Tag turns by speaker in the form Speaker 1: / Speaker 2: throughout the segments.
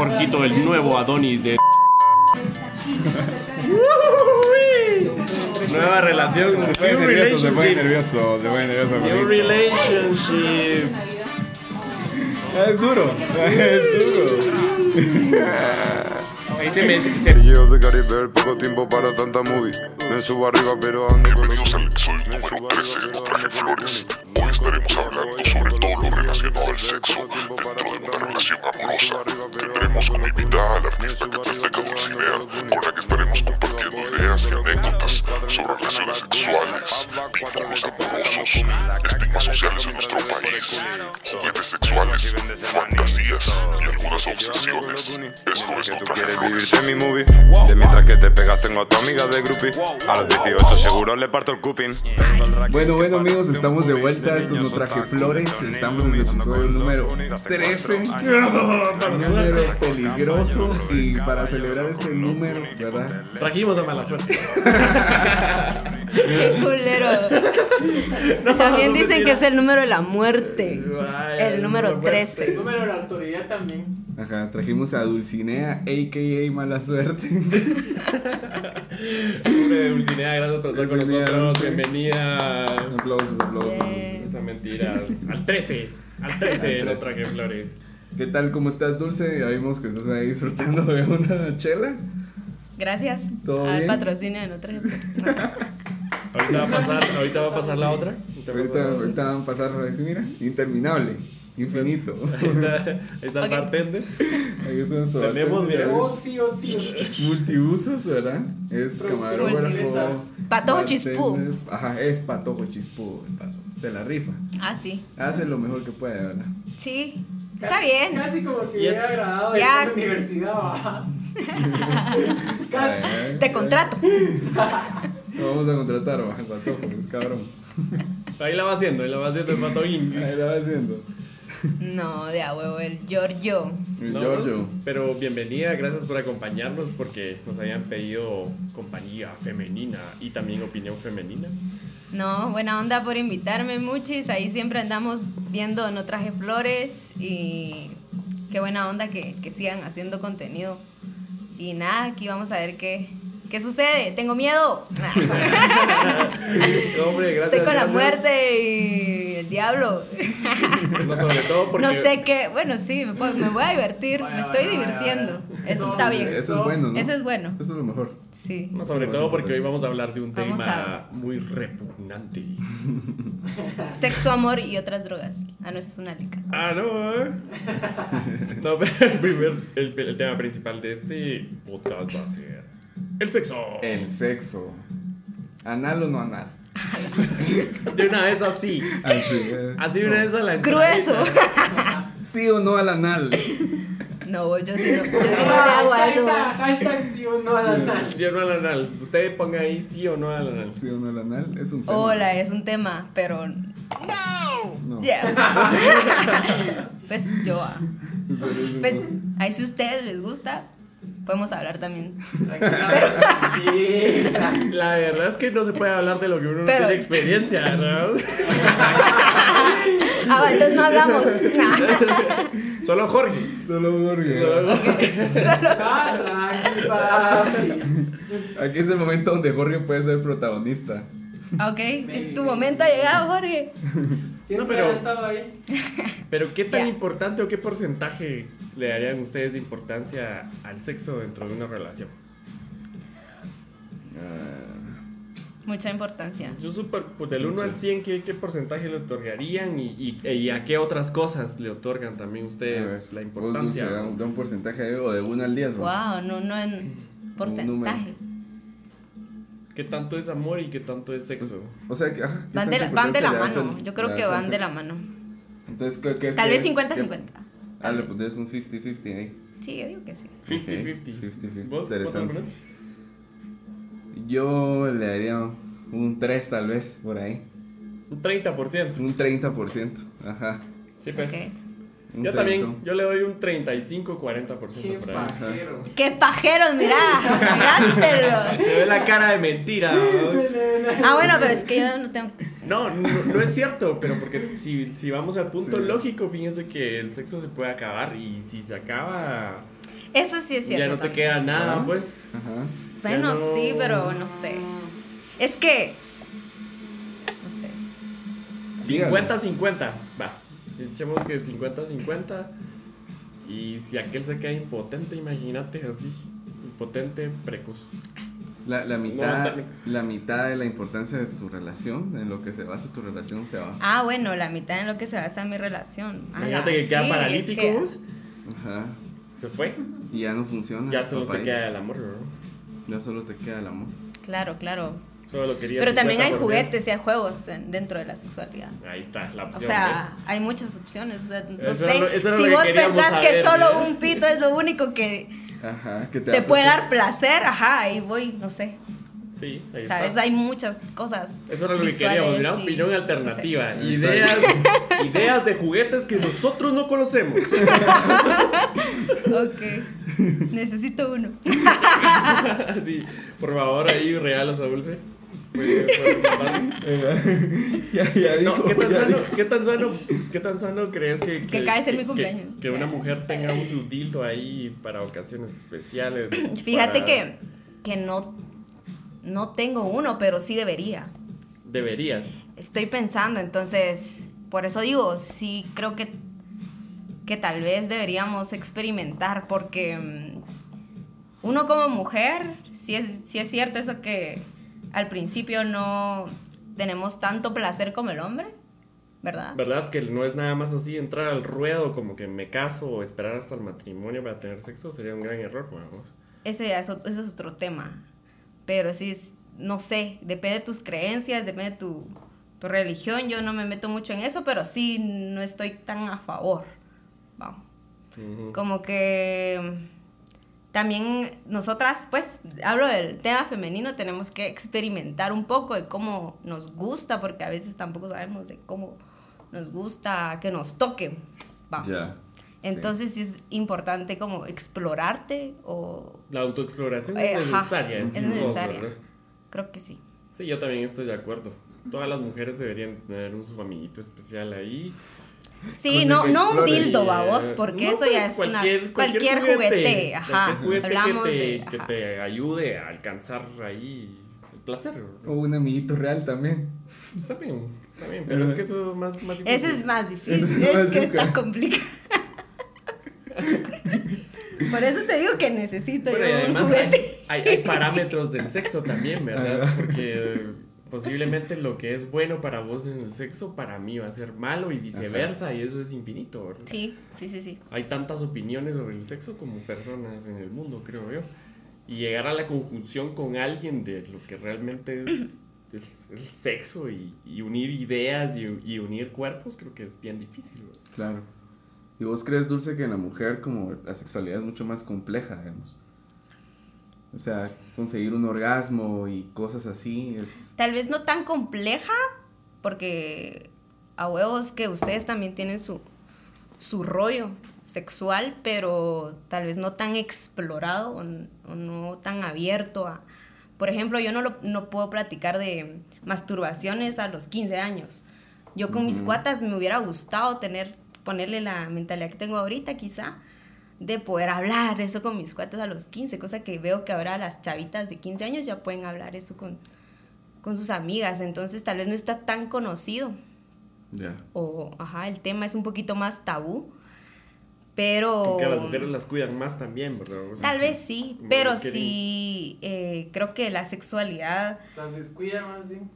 Speaker 1: Jorgito, el nuevo Adonis de. Nueva relación,
Speaker 2: Se
Speaker 1: new
Speaker 2: nervioso, se
Speaker 1: relationship.
Speaker 2: nervioso, se nervioso.
Speaker 1: New relationship.
Speaker 2: Es duro, es duro.
Speaker 1: Ahí se me. se-
Speaker 3: Yo de Caribe, poco tiempo para tanta movie. Me subo arriba, pero ando con
Speaker 4: Bienvenidos al episodio número 13 de Traje Flores. Hoy estaremos hablando sobre todo lo relacionado al sexo dentro de una relación amorosa. Tendremos como invitada a la artista Catzalteca Dulcinea, con la que estaremos y anécdotas sobre relaciones sexuales, vínculos amorosos, estigmas sociales en nuestro país, juguetes sexuales, fantasías y algunas obsesiones. Esto es No Traje
Speaker 3: quieres
Speaker 4: Flores.
Speaker 3: vivirte en mi movie. De mientras que te pegas, tengo a tu amiga de groupie. A los 18 seguro le parto el cupín.
Speaker 2: Bueno, bueno amigos, estamos de vuelta. Esto no traje flores. Estamos en el episodio número 13. Número peligroso. Y para celebrar este número, ¿verdad?
Speaker 1: Trajimos a mala suerte.
Speaker 5: Qué culero. También dicen que es el número de la muerte. El número 13.
Speaker 6: número de la autoridad también.
Speaker 2: Ajá, trajimos a Dulcinea, a.k.a. Mala Suerte.
Speaker 1: Pobre Dulcinea, gracias por estar con
Speaker 2: Bienvenida,
Speaker 1: nosotros.
Speaker 2: Dulce.
Speaker 1: Bienvenida.
Speaker 2: Aplausos, aplausos.
Speaker 5: Bien.
Speaker 1: Esa mentira. Al 13. Al 13 no
Speaker 2: 13.
Speaker 1: traje flores.
Speaker 2: ¿Qué tal? ¿Cómo estás, Dulce? Ya vimos que estás ahí disfrutando de una chela.
Speaker 5: Gracias
Speaker 2: ¿Todo
Speaker 5: al
Speaker 2: bien?
Speaker 5: patrocinio de
Speaker 1: Ahorita va a pasar, ahorita va a pasar la otra. Ahorita
Speaker 2: Ahorita, van a pasar así, mira, interminable, infinito.
Speaker 1: Ahí está, ahí está el bartender.
Speaker 2: Ahí está nuestro
Speaker 1: Tenemos,
Speaker 2: bartender,
Speaker 1: mira.
Speaker 6: Oh, sí, oh, sí, oh, sí.
Speaker 2: Multiusos, ¿verdad? Es camarógrafo.
Speaker 6: Multiusos.
Speaker 5: Patojo chispú.
Speaker 2: Ajá, es patojo chispú. Se la rifa.
Speaker 5: Ah, sí.
Speaker 2: Hace lo mejor que puede, ¿verdad?
Speaker 5: Sí. Está bien.
Speaker 6: Casi como que
Speaker 1: Y es-
Speaker 6: hubiera agradado de
Speaker 5: Ya.
Speaker 6: la universidad, ¿va? Casi.
Speaker 5: Te contrato.
Speaker 2: Lo vamos a contratar, patojo, es cabrón.
Speaker 1: Ahí la va haciendo, ahí la va haciendo el patoguín.
Speaker 2: Ahí la va haciendo.
Speaker 5: No, de a huevo, el Giorgio.
Speaker 2: El
Speaker 1: No,
Speaker 2: Giorgio.
Speaker 1: Pero bienvenida, gracias por acompañarnos porque nos habían pedido compañía femenina y también opinión femenina.
Speaker 5: No, buena onda por invitarme, muchis. Ahí siempre andamos viendo No Traje Flores y qué buena onda que, que sigan haciendo contenido. Y nada, aquí vamos a ver qué, qué sucede. Tengo miedo.
Speaker 1: Hombre, gracias.
Speaker 5: Estoy con la muerte y el diablo.
Speaker 1: No, sobre todo porque.
Speaker 5: No sé qué. Bueno, sí, me, puedo- me voy a divertir.
Speaker 6: Vaya,
Speaker 5: Me estoy
Speaker 6: vaya,
Speaker 5: divirtiendo.
Speaker 6: vaya.
Speaker 5: Eso está bien.
Speaker 2: Eso es bueno, ¿no?
Speaker 5: Eso es bueno.
Speaker 2: Eso es lo mejor.
Speaker 5: Sí.
Speaker 1: No, sobre
Speaker 2: Sí,
Speaker 1: todo porque hoy vamos a hablar de un
Speaker 5: Vamos
Speaker 1: tema muy repugnante.
Speaker 5: Sexo, amor y otras drogas. Ah, no, esa es una lica.
Speaker 1: Ah, no, ¿eh? No, pero el, primer, el, el tema principal de este podcast va a ser el sexo.
Speaker 2: El sexo. ¿Anal o no anal?
Speaker 1: De una vez así.
Speaker 2: Así, eh.
Speaker 1: Así una vez a la
Speaker 5: Grueso.
Speaker 2: ¿Sí o no al anal?
Speaker 5: No, yo sí no, yo sí no le hago a eso.
Speaker 6: Hashtag- Hashtag sí o no a la nada.
Speaker 1: Sí o no al anal. Usted ponga ahí sí o no al anal.
Speaker 2: ¿Sí o no al anal? Es un tema.
Speaker 5: Hola, es un tema, pero.
Speaker 2: No.
Speaker 5: Ya. pues yo. ah, Pues ahí si a ustedes les gusta, podemos hablar también.
Speaker 1: La verdad es que no se puede hablar de lo que uno no tiene experiencia, ¿verdad?
Speaker 5: Ah, entonces no hablamos.
Speaker 1: Solo Jorge.
Speaker 2: Solo Jorge.
Speaker 6: Ah, tranquila.
Speaker 2: Aquí es el momento donde Jorge puede ser protagonista.
Speaker 5: ok, es tu momento ha llegado, Jorge.
Speaker 6: Siempre
Speaker 1: No, pero-
Speaker 6: ha estado ahí.
Speaker 1: Pero ¿qué tan
Speaker 5: Ya.
Speaker 1: importante o qué porcentaje le darían ustedes de importancia al sexo dentro de una relación?
Speaker 2: Ah,
Speaker 5: Mucha importancia.
Speaker 1: Yo super, pues del 1 al 100, ¿qué, qué porcentaje le otorgarían y, y, y a qué otras cosas le otorgan también ustedes
Speaker 2: ver,
Speaker 1: la
Speaker 2: vos, Dulce,
Speaker 1: importancia?
Speaker 2: da un, da un porcentaje de, o de 1 al 10. ¿va?
Speaker 5: Wow, no, no en porcentaje.
Speaker 1: ¿Qué tanto es amor y qué tanto es sexo?
Speaker 2: O sea, que, ajá, ¿qué
Speaker 5: Van de, la, van de la mano. Yo creo que van de la mano.
Speaker 2: Entonces, ¿qué, qué-
Speaker 5: Tal
Speaker 2: qué-
Speaker 5: vez 50-50.
Speaker 2: qué-
Speaker 5: Tal
Speaker 2: Dale,
Speaker 5: vez.
Speaker 2: pues es un 50-50 ahí.
Speaker 5: Sí, yo digo que sí.
Speaker 1: 50-50.
Speaker 2: 50-50.
Speaker 1: ¿Vos? ¿Vos
Speaker 2: Interesante. Yo le daría un 3 tal vez, por ahí.
Speaker 1: Un 30%.
Speaker 2: Un 30%. Ajá.
Speaker 1: Sí, pues.
Speaker 5: Ok.
Speaker 2: Un
Speaker 1: Yo también, yo le doy un 35-40%
Speaker 6: Qué
Speaker 1: por ahí.
Speaker 6: pajero.
Speaker 5: ¡Qué pajeros, mirá! ¡Mirátelo!
Speaker 1: Se ve la cara de mentira. ¿no?
Speaker 5: Ah, bueno, pero es que yo no tengo.
Speaker 1: No, no, no es cierto, pero porque si, si vamos al punto
Speaker 2: Sí.
Speaker 1: lógico, fíjense que el sexo se puede acabar y si se acaba...
Speaker 5: Eso sí es cierto.
Speaker 1: ya no te queda nada,
Speaker 2: Ah.
Speaker 1: pues.
Speaker 2: Ajá.
Speaker 5: Bueno,
Speaker 1: no-
Speaker 5: sí, pero no sé. Es que. No sé.
Speaker 1: 50-50, va. Echemos que 50-50. Y si aquel se queda impotente, imagínate así. Impotente, precoz.
Speaker 2: La, la mitad,
Speaker 1: No,
Speaker 2: la mitad de la importancia de tu relación, en lo que se basa tu relación, se va.
Speaker 5: Ah, bueno, la mitad en lo que se basa mi relación. Ala,
Speaker 1: Imagínate que queda
Speaker 5: sí,
Speaker 1: paralítico,
Speaker 5: es que-
Speaker 1: vos,
Speaker 2: Ajá.
Speaker 1: se fue.
Speaker 2: Y ya no funciona.
Speaker 1: Ya solo te queda el amor, ¿no?
Speaker 2: Ya solo te queda el amor.
Speaker 5: Claro, claro.
Speaker 1: Solo lo quería
Speaker 5: Pero también hay
Speaker 1: 50%.
Speaker 5: juguetes y hay juegos en- dentro de la sexualidad.
Speaker 1: Ahí está, la
Speaker 5: O
Speaker 1: opción.
Speaker 5: sea, hay muchas opciones. O sea, no
Speaker 1: Eso
Speaker 5: sé.
Speaker 1: lo-
Speaker 5: si
Speaker 1: que
Speaker 5: vos pensás que solo un pito es lo único que
Speaker 2: Ajá. Que te,
Speaker 5: te
Speaker 2: da
Speaker 5: puede
Speaker 2: placer.
Speaker 5: dar placer, ajá, ahí voy, no sé.
Speaker 1: Sí, ahí
Speaker 5: ¿Sabes?
Speaker 1: está.
Speaker 5: Hay muchas cosas.
Speaker 1: Eso era lo que queríamos, una
Speaker 5: y-
Speaker 1: opinión
Speaker 5: no
Speaker 1: alternativa.
Speaker 2: sé.
Speaker 1: Ideas, ideas de juguetes que nosotros no conocemos.
Speaker 5: Ok. Necesito uno.
Speaker 1: Así, por favor, ahí regalas a Dulce.
Speaker 2: Ya,
Speaker 1: No, ¿qué tan,
Speaker 2: ya
Speaker 1: sano,
Speaker 2: dijo.
Speaker 1: ¿qué tan sano, qué tan sano crees que,
Speaker 5: Que acaba de ser mi
Speaker 1: que-
Speaker 5: cumpleaños.
Speaker 1: Que, una mujer tenga un su dildo ahí para ocasiones especiales?
Speaker 5: Fíjate
Speaker 1: para-
Speaker 5: que, que no, no tengo uno, pero sí debería.
Speaker 1: Deberías.
Speaker 5: Estoy pensando, entonces, por eso digo, sí creo que, que tal vez deberíamos experimentar, porque mm, uno como mujer, sí es, sí es cierto eso que al principio no tenemos tanto placer como el hombre, ¿verdad?
Speaker 1: ¿Verdad? Que no es nada más así entrar al ruedo como que me caso o esperar hasta el matrimonio para tener sexo. Sería un gran error, vamos.
Speaker 5: Ese, ya es o- ese es otro tema. Pero sí, es- no sé, depende de tus creencias, depende de tu, tu religión. Yo no me meto mucho en eso, pero sí no estoy tan a favor. Vamos. Como que también nosotras, pues, hablo del tema femenino, tenemos que experimentar un poco de cómo nos gusta, porque a veces tampoco sabemos de cómo nos gusta que nos toque. Vamos.
Speaker 2: Ya.
Speaker 5: Entonces sí es importante como explorarte o
Speaker 1: La autoexploración
Speaker 5: Eh,
Speaker 1: es
Speaker 5: ajá,
Speaker 1: necesaria.
Speaker 5: es necesaria. creo que sí.
Speaker 1: Sí, yo también estoy de acuerdo. Todas las mujeres deberían tener un su amiguito especial ahí.
Speaker 5: Sí, no, no un dildo,
Speaker 1: Eh,
Speaker 5: babos, porque
Speaker 1: no,
Speaker 5: eso
Speaker 1: pues,
Speaker 5: ya es una- cualquier, juguete, ajá.
Speaker 1: cualquier juguete
Speaker 5: Hablamos
Speaker 1: que te,
Speaker 5: de
Speaker 1: que te ayude a alcanzar ahí el placer. ¿no?
Speaker 2: O un amiguito real también.
Speaker 1: Pues también, también, pero es que eso es más, más difícil.
Speaker 5: Ese es más difícil,
Speaker 2: es
Speaker 5: es,
Speaker 2: más
Speaker 5: que está complicado. Por eso te digo que necesito
Speaker 1: Bueno,
Speaker 5: yo un
Speaker 1: hay, hay- hay parámetros del sexo también, ¿verdad? Porque eh, posiblemente lo que es bueno para vos en el sexo, para mí va a ser malo y viceversa, y eso es infinito, ¿verdad?
Speaker 5: Sí, sí, sí, sí.
Speaker 1: Hay tantas opiniones sobre el sexo como personas en el mundo, creo yo. Y llegar a la conjunción con alguien de lo que realmente es, es el sexo y, y unir ideas y, y unir cuerpos, creo que es bien difícil. ¿verdad?
Speaker 2: Claro. ¿Y vos crees, Dulce, que en la mujer como la sexualidad es mucho más compleja, digamos? O sea, conseguir un orgasmo y cosas así es...
Speaker 5: Tal vez no tan compleja, porque a huevos que ustedes también tienen su, su rollo sexual, pero tal vez no tan explorado o, no tan abierto a... Por ejemplo, yo no, lo- no puedo platicar de masturbaciones a los 15 años. Yo con mis cuatas me hubiera gustado tener, ponerle la mentalidad que tengo ahorita quizá, de poder hablar eso con mis cuatas a los 15, cosa que veo que ahora las chavitas de 15 años ya pueden hablar eso con, con sus amigas, entonces tal vez no está tan conocido
Speaker 2: Ya.
Speaker 5: o ajá, el tema es un poquito más tabú, pero
Speaker 1: Porque a las mujeres las cuidan más también, ¿verdad? O sea,
Speaker 5: tal vez sí, pero sí eh, creo que la sexualidad
Speaker 6: Las descuidan más bien.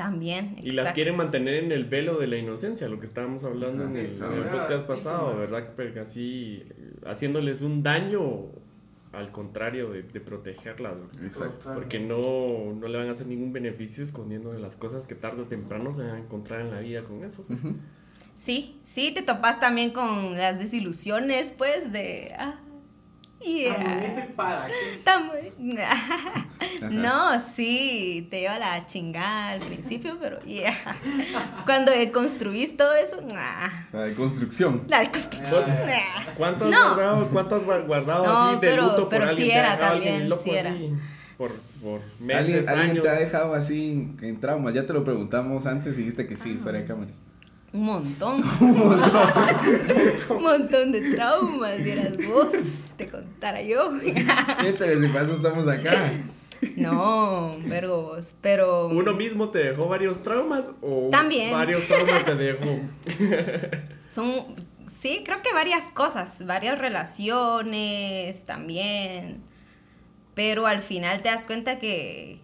Speaker 5: También.
Speaker 1: Y las quieren mantener en el velo de la inocencia, lo que estábamos hablando en el, en el podcast pasado,
Speaker 6: sí.
Speaker 1: ¿verdad? Porque así, haciéndoles un daño al contrario de, de protegerlas.
Speaker 2: Exacto.
Speaker 1: porque no, no le van a hacer ningún beneficio escondiendo de las cosas que tarde o temprano se van a encontrar en la vida con eso.
Speaker 5: Sí, sí, te topas también con las desilusiones, pues, de... Ah, yeah.
Speaker 6: Amiguete, ¿para
Speaker 5: No, sí, te lleva la chingada al principio, pero yeah. Cuando construís todo eso, nah.
Speaker 2: La de construcción.
Speaker 5: la construcción,
Speaker 6: Ah.
Speaker 5: nah.
Speaker 1: ¿Cuánto has
Speaker 5: No.
Speaker 1: guardado, cuánto has gua- guardado
Speaker 5: No,
Speaker 1: así de
Speaker 5: pero-
Speaker 1: luto por
Speaker 5: pero sí
Speaker 1: alguien? ¿Te ha
Speaker 5: era
Speaker 1: alguien
Speaker 5: también,
Speaker 1: loco
Speaker 5: sí era.
Speaker 1: así? Por, por
Speaker 2: ¿Alguien,
Speaker 1: meses,
Speaker 2: alguien
Speaker 1: años.
Speaker 2: te ha dejado así en trauma? Ya te lo preguntamos antes y dijiste que sí, fuera de cámaras.
Speaker 5: Un montón. un montón de traumas, vieras vos, te contara yo.
Speaker 2: Mientras si paso estamos acá.
Speaker 5: no, vergo vos, pero...
Speaker 1: ¿Uno mismo te dejó varios traumas o
Speaker 5: También.
Speaker 1: varios traumas te dejó?
Speaker 5: Son, sí, creo que varias cosas, varias relaciones también. Pero al final te das cuenta que,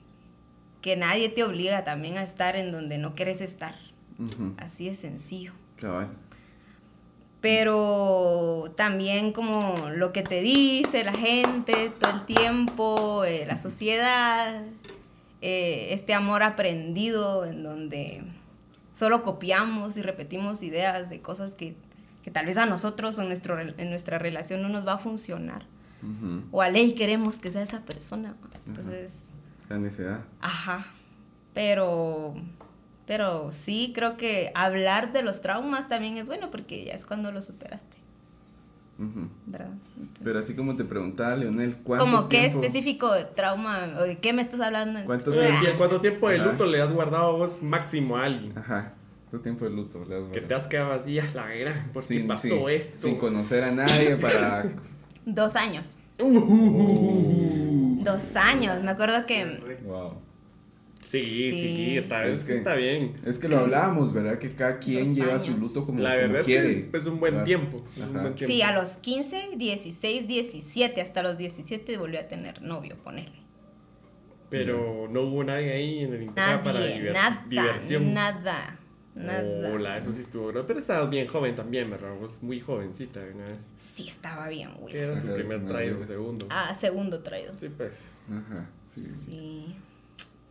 Speaker 5: que nadie te obliga también a estar en donde no quieres estar. Así de sencillo.
Speaker 2: Cabal.
Speaker 5: Pero también como lo que te dice la gente todo el tiempo, eh, la sociedad, eh, este amor aprendido en donde solo copiamos y repetimos ideas de cosas que, que tal vez a nosotros o en, nuestro, en nuestra relación no nos va a funcionar. O a ley queremos que sea esa persona. Entonces,
Speaker 2: La necesidad.
Speaker 5: ajá. Pero, pero sí creo que hablar de los traumas también es bueno porque ya es cuando lo superaste,
Speaker 2: Ujú.
Speaker 5: ¿verdad? Entonces,
Speaker 2: Pero así como te preguntaba Leonel, ¿cuánto
Speaker 5: como qué
Speaker 2: tiempo-
Speaker 5: específico de trauma o de qué me estás hablando.
Speaker 2: ¿Cuánto
Speaker 5: Ah,
Speaker 2: tiempo?
Speaker 1: ¿Cuánto tiempo de
Speaker 2: Ajá.
Speaker 1: luto le has guardado vos máximo a alguien?
Speaker 2: Ajá. ¿Cuánto tiempo de luto? le has
Speaker 1: Que te
Speaker 2: guardado?
Speaker 1: has quedado así a la gran, ¿por qué
Speaker 2: Sin-
Speaker 1: pasó
Speaker 2: sin-
Speaker 1: esto?
Speaker 2: Sin conocer a nadie para.
Speaker 5: Dos años.
Speaker 2: Uh.
Speaker 5: Dos años. Me acuerdo que
Speaker 2: Wow.
Speaker 1: Sí, sí,
Speaker 5: Sí.
Speaker 1: está,
Speaker 2: Es
Speaker 1: es
Speaker 2: que-
Speaker 1: está bien.
Speaker 2: Es que lo hablábamos, ¿verdad? Que cada quien
Speaker 5: Dos
Speaker 2: lleva su luto como,
Speaker 1: La
Speaker 2: como
Speaker 1: verdad es
Speaker 2: quiere.
Speaker 1: que es un buen tiempo. es un buen tiempo.
Speaker 5: sí, a los 15, 16, 17, hasta los 17 volví a tener novio, ponerle.
Speaker 1: Pero no hubo nadie ahí en el para
Speaker 5: Nadie,
Speaker 1: diver-
Speaker 5: nada,
Speaker 1: diversión.
Speaker 5: nada, nada.
Speaker 1: Hola, eso sí estuvo. ¿no? Pero estabas bien joven también, ¿verdad? Vos muy jovencita de una vez.
Speaker 5: Sí, estaba bien, güey.
Speaker 1: ¿Qué era tu
Speaker 2: Ajá,
Speaker 1: primer traído o segundo?
Speaker 5: Ah, segundo traído.
Speaker 1: Sí, pues.
Speaker 2: Ajá, sí.
Speaker 5: Sí.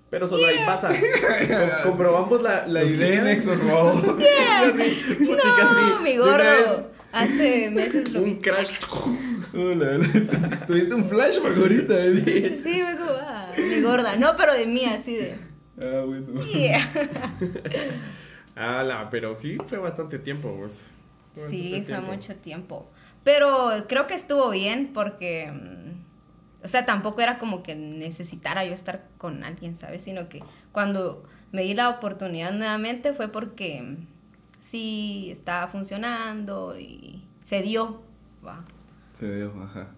Speaker 1: Pero solo ahí pasa. Com- comprobamos la, la idea.
Speaker 2: Kleenex, por favor.
Speaker 1: Así, puchica,
Speaker 5: No,
Speaker 1: así,
Speaker 5: mi gordo.
Speaker 1: vez,
Speaker 5: Hace meses lo vi.
Speaker 1: Un crash.
Speaker 2: Tuviste un flashback ahorita, ¿eh?
Speaker 5: Sí, fue como, ah, mi gorda. No, pero de mí, así de.
Speaker 2: Ah, bueno.
Speaker 5: Yeah.
Speaker 1: Ala, pero sí fue bastante tiempo, vos.
Speaker 5: Sí,
Speaker 1: bastante
Speaker 5: fue
Speaker 1: tiempo.
Speaker 5: mucho tiempo. Pero creo que estuvo bien porque, mm, o sea, tampoco era como que necesitara yo estar con alguien, ¿sabes? Sino que cuando me di la oportunidad nuevamente fue porque mm, sí estaba funcionando y se dio.
Speaker 2: Se dio, ajá.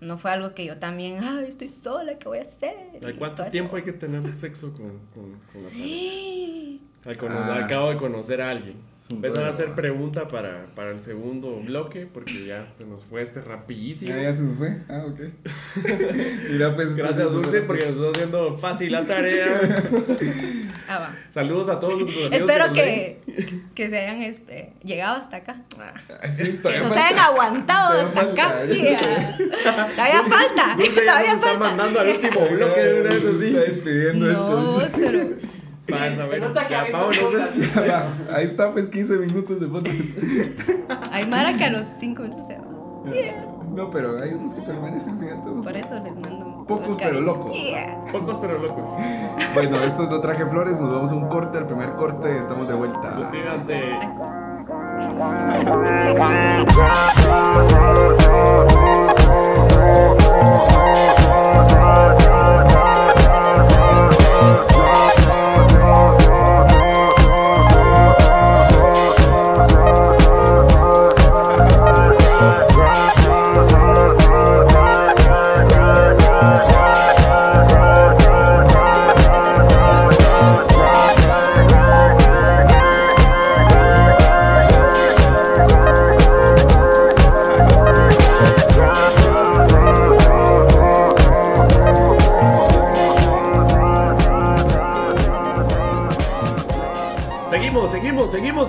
Speaker 5: No fue algo que yo también, ay, estoy sola, ¿qué voy a hacer?
Speaker 1: ¿Al
Speaker 5: Y
Speaker 1: cuánto
Speaker 5: eso.
Speaker 1: tiempo hay que tener sexo con, con, con la pareja? Al, cono-
Speaker 2: Ah.
Speaker 1: Acabo de conocer a alguien. Esa va a ser
Speaker 2: ah.
Speaker 1: pregunta para, para el segundo bloque, porque ya se nos fue este rapidísimo.
Speaker 2: Ah, ya se nos fue. Ah, ok. Mira, pues.
Speaker 1: Gracias, Dulce, porque nos está haciendo fácil la tarea.
Speaker 5: Ah, va.
Speaker 1: Saludos a todos amigos.
Speaker 5: Espero que, que se hayan este, llegado hasta acá.
Speaker 2: Ay, sí,
Speaker 5: Que nos
Speaker 2: falta.
Speaker 5: hayan aguantado hasta acá.
Speaker 2: falta.
Speaker 5: Yeah. Todavía falta.
Speaker 1: Ya
Speaker 5: Todavía
Speaker 1: nos está
Speaker 5: falta.
Speaker 1: mandando al último bloque de una vez
Speaker 2: Está
Speaker 1: así.
Speaker 2: despidiendo
Speaker 5: No,
Speaker 2: esto.
Speaker 5: pero.
Speaker 1: Vas a
Speaker 6: Se nota que
Speaker 1: Ya.
Speaker 2: Ya Ahí está, pues 15 minutos de podcast.
Speaker 5: Hay Mara que a los 5 minutos se va. Yeah.
Speaker 2: No, pero hay unos que permanecen, fíjate.
Speaker 5: Por eso les mando.
Speaker 2: Pocos,
Speaker 5: todo el
Speaker 2: pero locos.
Speaker 5: Yeah.
Speaker 1: Pocos pero locos.
Speaker 2: Bueno, esto es No Traje Flores. Nos vamos a un corte. El primer corte, estamos de vuelta.
Speaker 1: Suscríbanse.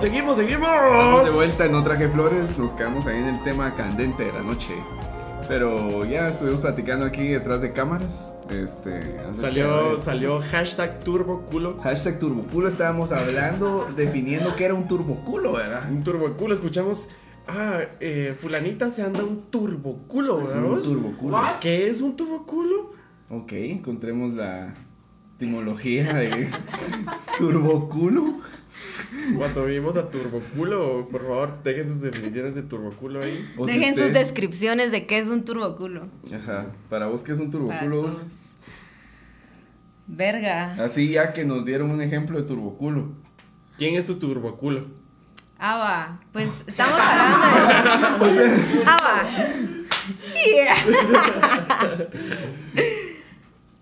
Speaker 1: seguimos, seguimos.
Speaker 2: Estamos de vuelta en No Traje Flores. Nos quedamos ahí en el tema candente de la noche. Pero ya estuvimos platicando aquí detrás de cámaras. Este,
Speaker 1: Salió, salió
Speaker 2: cosas.
Speaker 1: hashtag turbo culo.
Speaker 2: Hashtag turboculo. Estábamos hablando, definiendo qué era un turboculo, ¿verdad?
Speaker 1: Un turbo culo, escuchamos. Ah, eh, fulanita se anda un turbo culo, ¿verdad?
Speaker 2: Un turboculo.
Speaker 1: ¿Qué es un turbo culo?
Speaker 2: Ok, encontremos la etimología de turboculo.
Speaker 1: Cuando vimos a turbo culo, por favor, dejen sus definiciones de turbo culo ahí.
Speaker 2: O si
Speaker 5: Dejen sus
Speaker 2: usted-
Speaker 5: descripciones de qué es un turboculo.
Speaker 2: Ajá, para vos qué es un turboculo.
Speaker 5: Verga.
Speaker 2: Así ya que nos dieron un ejemplo de turboculo.
Speaker 1: ¿Quién es tu turbo culo?
Speaker 5: Ah, va. Pues estamos hablando de. Ah, va. Yeah.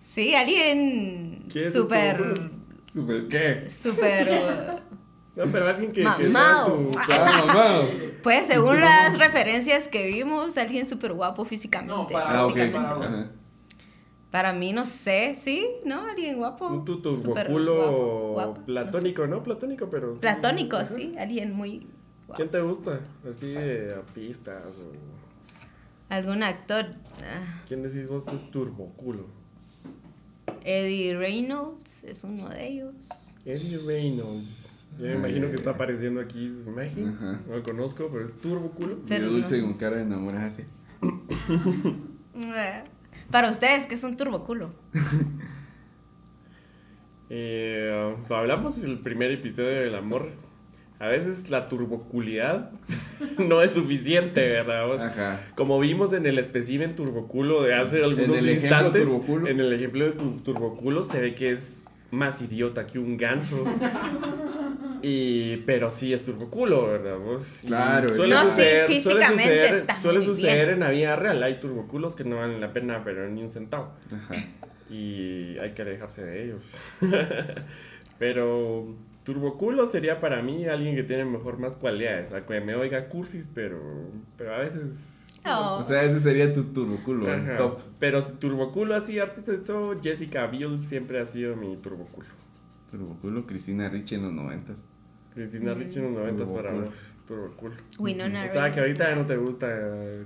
Speaker 5: Sí, alguien
Speaker 1: ¿Quién es
Speaker 5: súper.
Speaker 2: ¿Super qué?
Speaker 5: Súper.
Speaker 1: No, pero alguien que, que sea tu.
Speaker 2: Mamá.
Speaker 5: Pues según las referencias que vimos, alguien súper guapo físicamente.
Speaker 6: No, para-
Speaker 2: Ah,
Speaker 6: para-
Speaker 5: mí, no sé, sí, ¿no? Alguien guapo.
Speaker 1: Un tu
Speaker 5: súper
Speaker 1: turboculo
Speaker 5: guapo, guapo, no sé.
Speaker 1: platónico, ¿no? Platónico, pero. sí.
Speaker 5: Platónico,
Speaker 1: Ajá.
Speaker 5: sí. Alguien muy guapo.
Speaker 1: ¿Quién te gusta? Así de artistas o.
Speaker 5: Algún actor. ah,
Speaker 1: ¿Quién decís vos es turboculo?
Speaker 5: Eddie Reynolds es uno de ellos.
Speaker 1: Eddie Reynolds. Yo me imagino que está apareciendo aquí su imagen.
Speaker 2: Ajá.
Speaker 1: No lo conozco, pero es turboculo.
Speaker 2: Y
Speaker 5: Pero
Speaker 2: dulce
Speaker 5: no.
Speaker 2: con cara de enamorada así.
Speaker 5: Ah, Para ustedes, que es un turboculo.
Speaker 1: Eh, hablamos del primer episodio del amor. A veces la turboculidad no es suficiente, ¿verdad? vos?
Speaker 2: Ajá.
Speaker 1: Como vimos en el espécimen turboculo de hace algunos
Speaker 2: el ejemplo
Speaker 1: instantes,
Speaker 2: turboculo.
Speaker 1: en el ejemplo de tu- turboculo se ve que es más idiota que un ganso. Y, pero sí es turboculo, ¿verdad? vos? Y
Speaker 2: Claro,
Speaker 1: suele
Speaker 5: No, sí,
Speaker 1: suceder, suele
Speaker 5: físicamente
Speaker 1: suceder,
Speaker 5: está
Speaker 1: suele suceder
Speaker 5: bien.
Speaker 1: en la vida real. Hay turboculos que no valen la pena, pero ni un centavo
Speaker 2: Ajá.
Speaker 1: y hay que alejarse de ellos. pero turboculo sería para mí alguien que tiene mejor más cualidades, aunque me oiga cursis, pero, pero a veces...
Speaker 5: Oh.
Speaker 2: O sea, ese sería tu turboculo, el top.
Speaker 1: Pero turboculo así, artista de todo, Jessica Biel siempre ha sido mi turboculo.
Speaker 2: Turboculo, Cristina Ricci en los noventas.
Speaker 1: Cristina Ricci en los 90 para
Speaker 2: Turboculo.
Speaker 1: vos, turboculo.
Speaker 5: Winona
Speaker 1: O sea que ahorita ya no te gusta eh,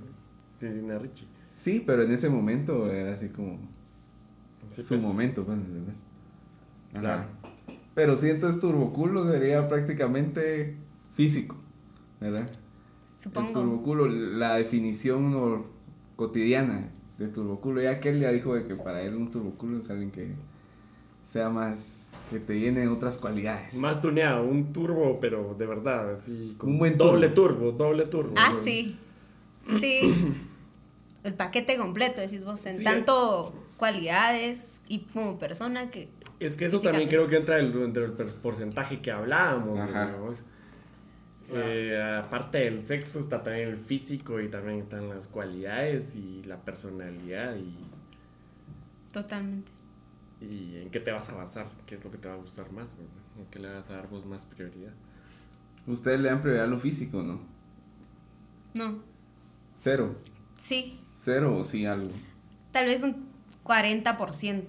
Speaker 1: Cristina Ricci.
Speaker 2: Sí, pero en ese momento era así como
Speaker 1: Sí,
Speaker 2: su
Speaker 1: pues.
Speaker 2: momento, pues, ¿entendés? Ajá.
Speaker 1: Claro.
Speaker 2: Pero sí, entonces turboculo sería prácticamente físico, ¿verdad? El
Speaker 5: Supongo.
Speaker 2: turboculo, la definición cotidiana de turboculo. Ya que él ya dijo de que para él un turboculo es alguien que sea más, que te de otras cualidades.
Speaker 1: Más tuneado, un turbo, pero de verdad, así. con
Speaker 2: Un buen
Speaker 1: doble turbo, doble turbo.
Speaker 5: Ah,
Speaker 1: ¿no?
Speaker 5: sí. Sí. El paquete completo, decís vos, en
Speaker 1: Sí.
Speaker 5: tanto cualidades y como persona que...
Speaker 1: Es que eso también creo que entra dentro del porcentaje que hablábamos.
Speaker 2: Ajá.
Speaker 1: digamos. Eh, aparte del sexo está también el físico y también están las cualidades y la personalidad y,
Speaker 5: Totalmente.
Speaker 1: Y en qué te vas a basar, qué es lo que te va a gustar más, ¿verdad? en qué le vas a dar vos más prioridad.
Speaker 2: Ustedes le dan prioridad a lo físico, ¿no?
Speaker 5: No.
Speaker 2: Cero.
Speaker 5: Sí.
Speaker 2: Cero o sí algo.
Speaker 5: Tal vez un 40%.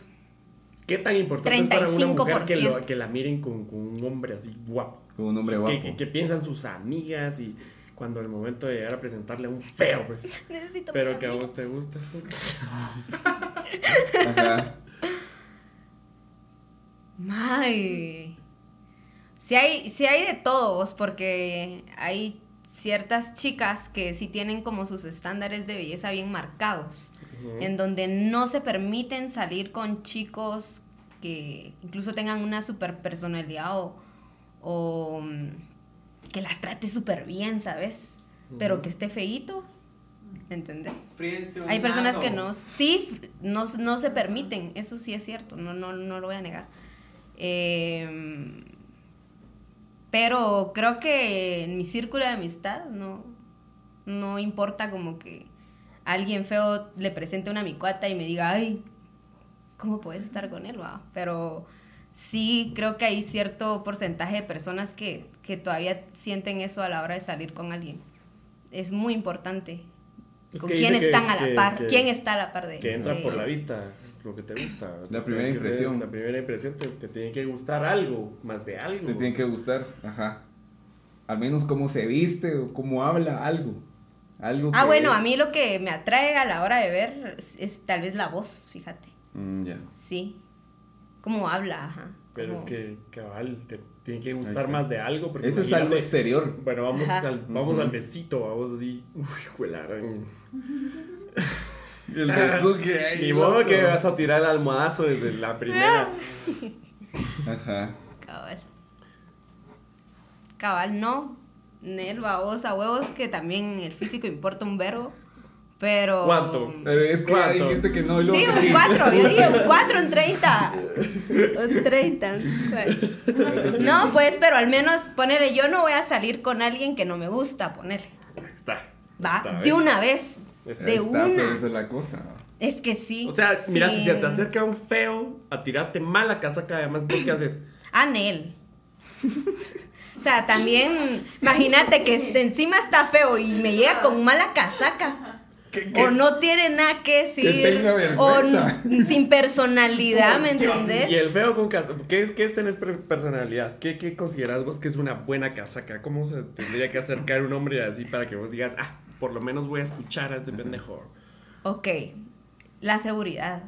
Speaker 1: ¿Qué tan importante es para una mujer que, lo-
Speaker 5: 35%.
Speaker 1: que la miren con, con un hombre así guapo?
Speaker 2: Con un hombre
Speaker 1: ¿Qué,
Speaker 2: guapo.
Speaker 1: qué- qué piensan sus amigas y cuando el momento de llegar a presentarle a un feo, pues?
Speaker 5: Necesito
Speaker 1: Pero que a vos te gusta.
Speaker 2: Ajá.
Speaker 5: May. Sí hay, sí hay de todos, porque hay ciertas chicas que sí tienen como sus estándares de belleza bien marcados, en donde no se permiten salir con chicos que incluso tengan una super personalidad o, o, mm, que las trate súper bien, ¿sabes? Pero que esté feíto, ¿entendés? Hay personas que no, sí, no, no se permiten, eso sí es cierto, no, no, no lo voy a negar. Eh, pero creo que en mi círculo de amistad no, no importa como que alguien feo le presente una micuata y me diga, ay, ¿cómo puedes estar con él? va?". Pero sí creo que hay cierto porcentaje de personas que, que todavía sienten eso a la hora de salir con alguien. Es muy importante.
Speaker 1: Es
Speaker 5: ¿Con quién
Speaker 1: que-
Speaker 5: están a la par?
Speaker 1: que-
Speaker 5: ¿Quién está a la par de
Speaker 1: Que entra
Speaker 5: de
Speaker 1: por la vista, lo que te gusta.
Speaker 2: La primera impresión.
Speaker 1: La primera impresión te, te tiene que gustar algo, más de algo.
Speaker 2: Te tiene que gustar, ajá. Al menos cómo se viste o cómo habla, algo. Algo
Speaker 5: Ah, bueno,
Speaker 2: es-
Speaker 5: a mí lo que me atrae a la hora de ver es, es tal vez la voz, fíjate.
Speaker 2: Mm, ya.
Speaker 5: Sí. Cómo habla, ajá.
Speaker 1: Pero
Speaker 5: Cómo-
Speaker 1: es que, cabal, te tiene que gustar más de algo. porque
Speaker 2: Eso es algo exterior.
Speaker 1: Bueno, vamos,
Speaker 5: Ajá.
Speaker 1: al, vamos al besito, vamos así. Uy, juela.
Speaker 2: El besuque ahí,
Speaker 1: Ni modo que vas a tirar el almohadazo desde la primera.
Speaker 2: Ajá.
Speaker 5: Cabal. Cabal, no. Nel, babos, a huevos, que también el físico importa un verbo. Pero.
Speaker 1: ¿Cuánto?
Speaker 2: Pero es que
Speaker 1: ¿Cuánto?
Speaker 2: dijiste que no, y
Speaker 5: Sí, un
Speaker 2: sí.
Speaker 5: 4, yo dije un 4 en 30. Un 30. No, pues, pero al menos ponele, yo no voy a salir con alguien que no me gusta, ponele.
Speaker 1: Ahí está.
Speaker 5: Va,
Speaker 1: Está,
Speaker 5: de una vez.
Speaker 1: Está,
Speaker 5: De
Speaker 2: Está,
Speaker 5: una.
Speaker 2: esa es la cosa.
Speaker 5: Es que sí.
Speaker 1: O sea, mira, si se te acerca un feo a tirarte mala casaca, además, ¿vos qué haces?
Speaker 5: Anel. O sea, también, imagínate que este- encima está feo y me llega con mala casaca.
Speaker 2: ¿Qué- qué?
Speaker 5: O no tiene nada que decir.
Speaker 2: tenga vergüenza.
Speaker 5: O sin personalidad, ¿me entendés?
Speaker 1: Y el feo con casaca, ¿qué, es- qué es tener personalidad? ¿Qué, ¿Qué consideras vos que es una buena casaca? ¿Cómo se tendría que acercar un hombre así para que vos digas, ah, por lo menos voy a escuchar a este pendejo?
Speaker 5: Ok, la seguridad.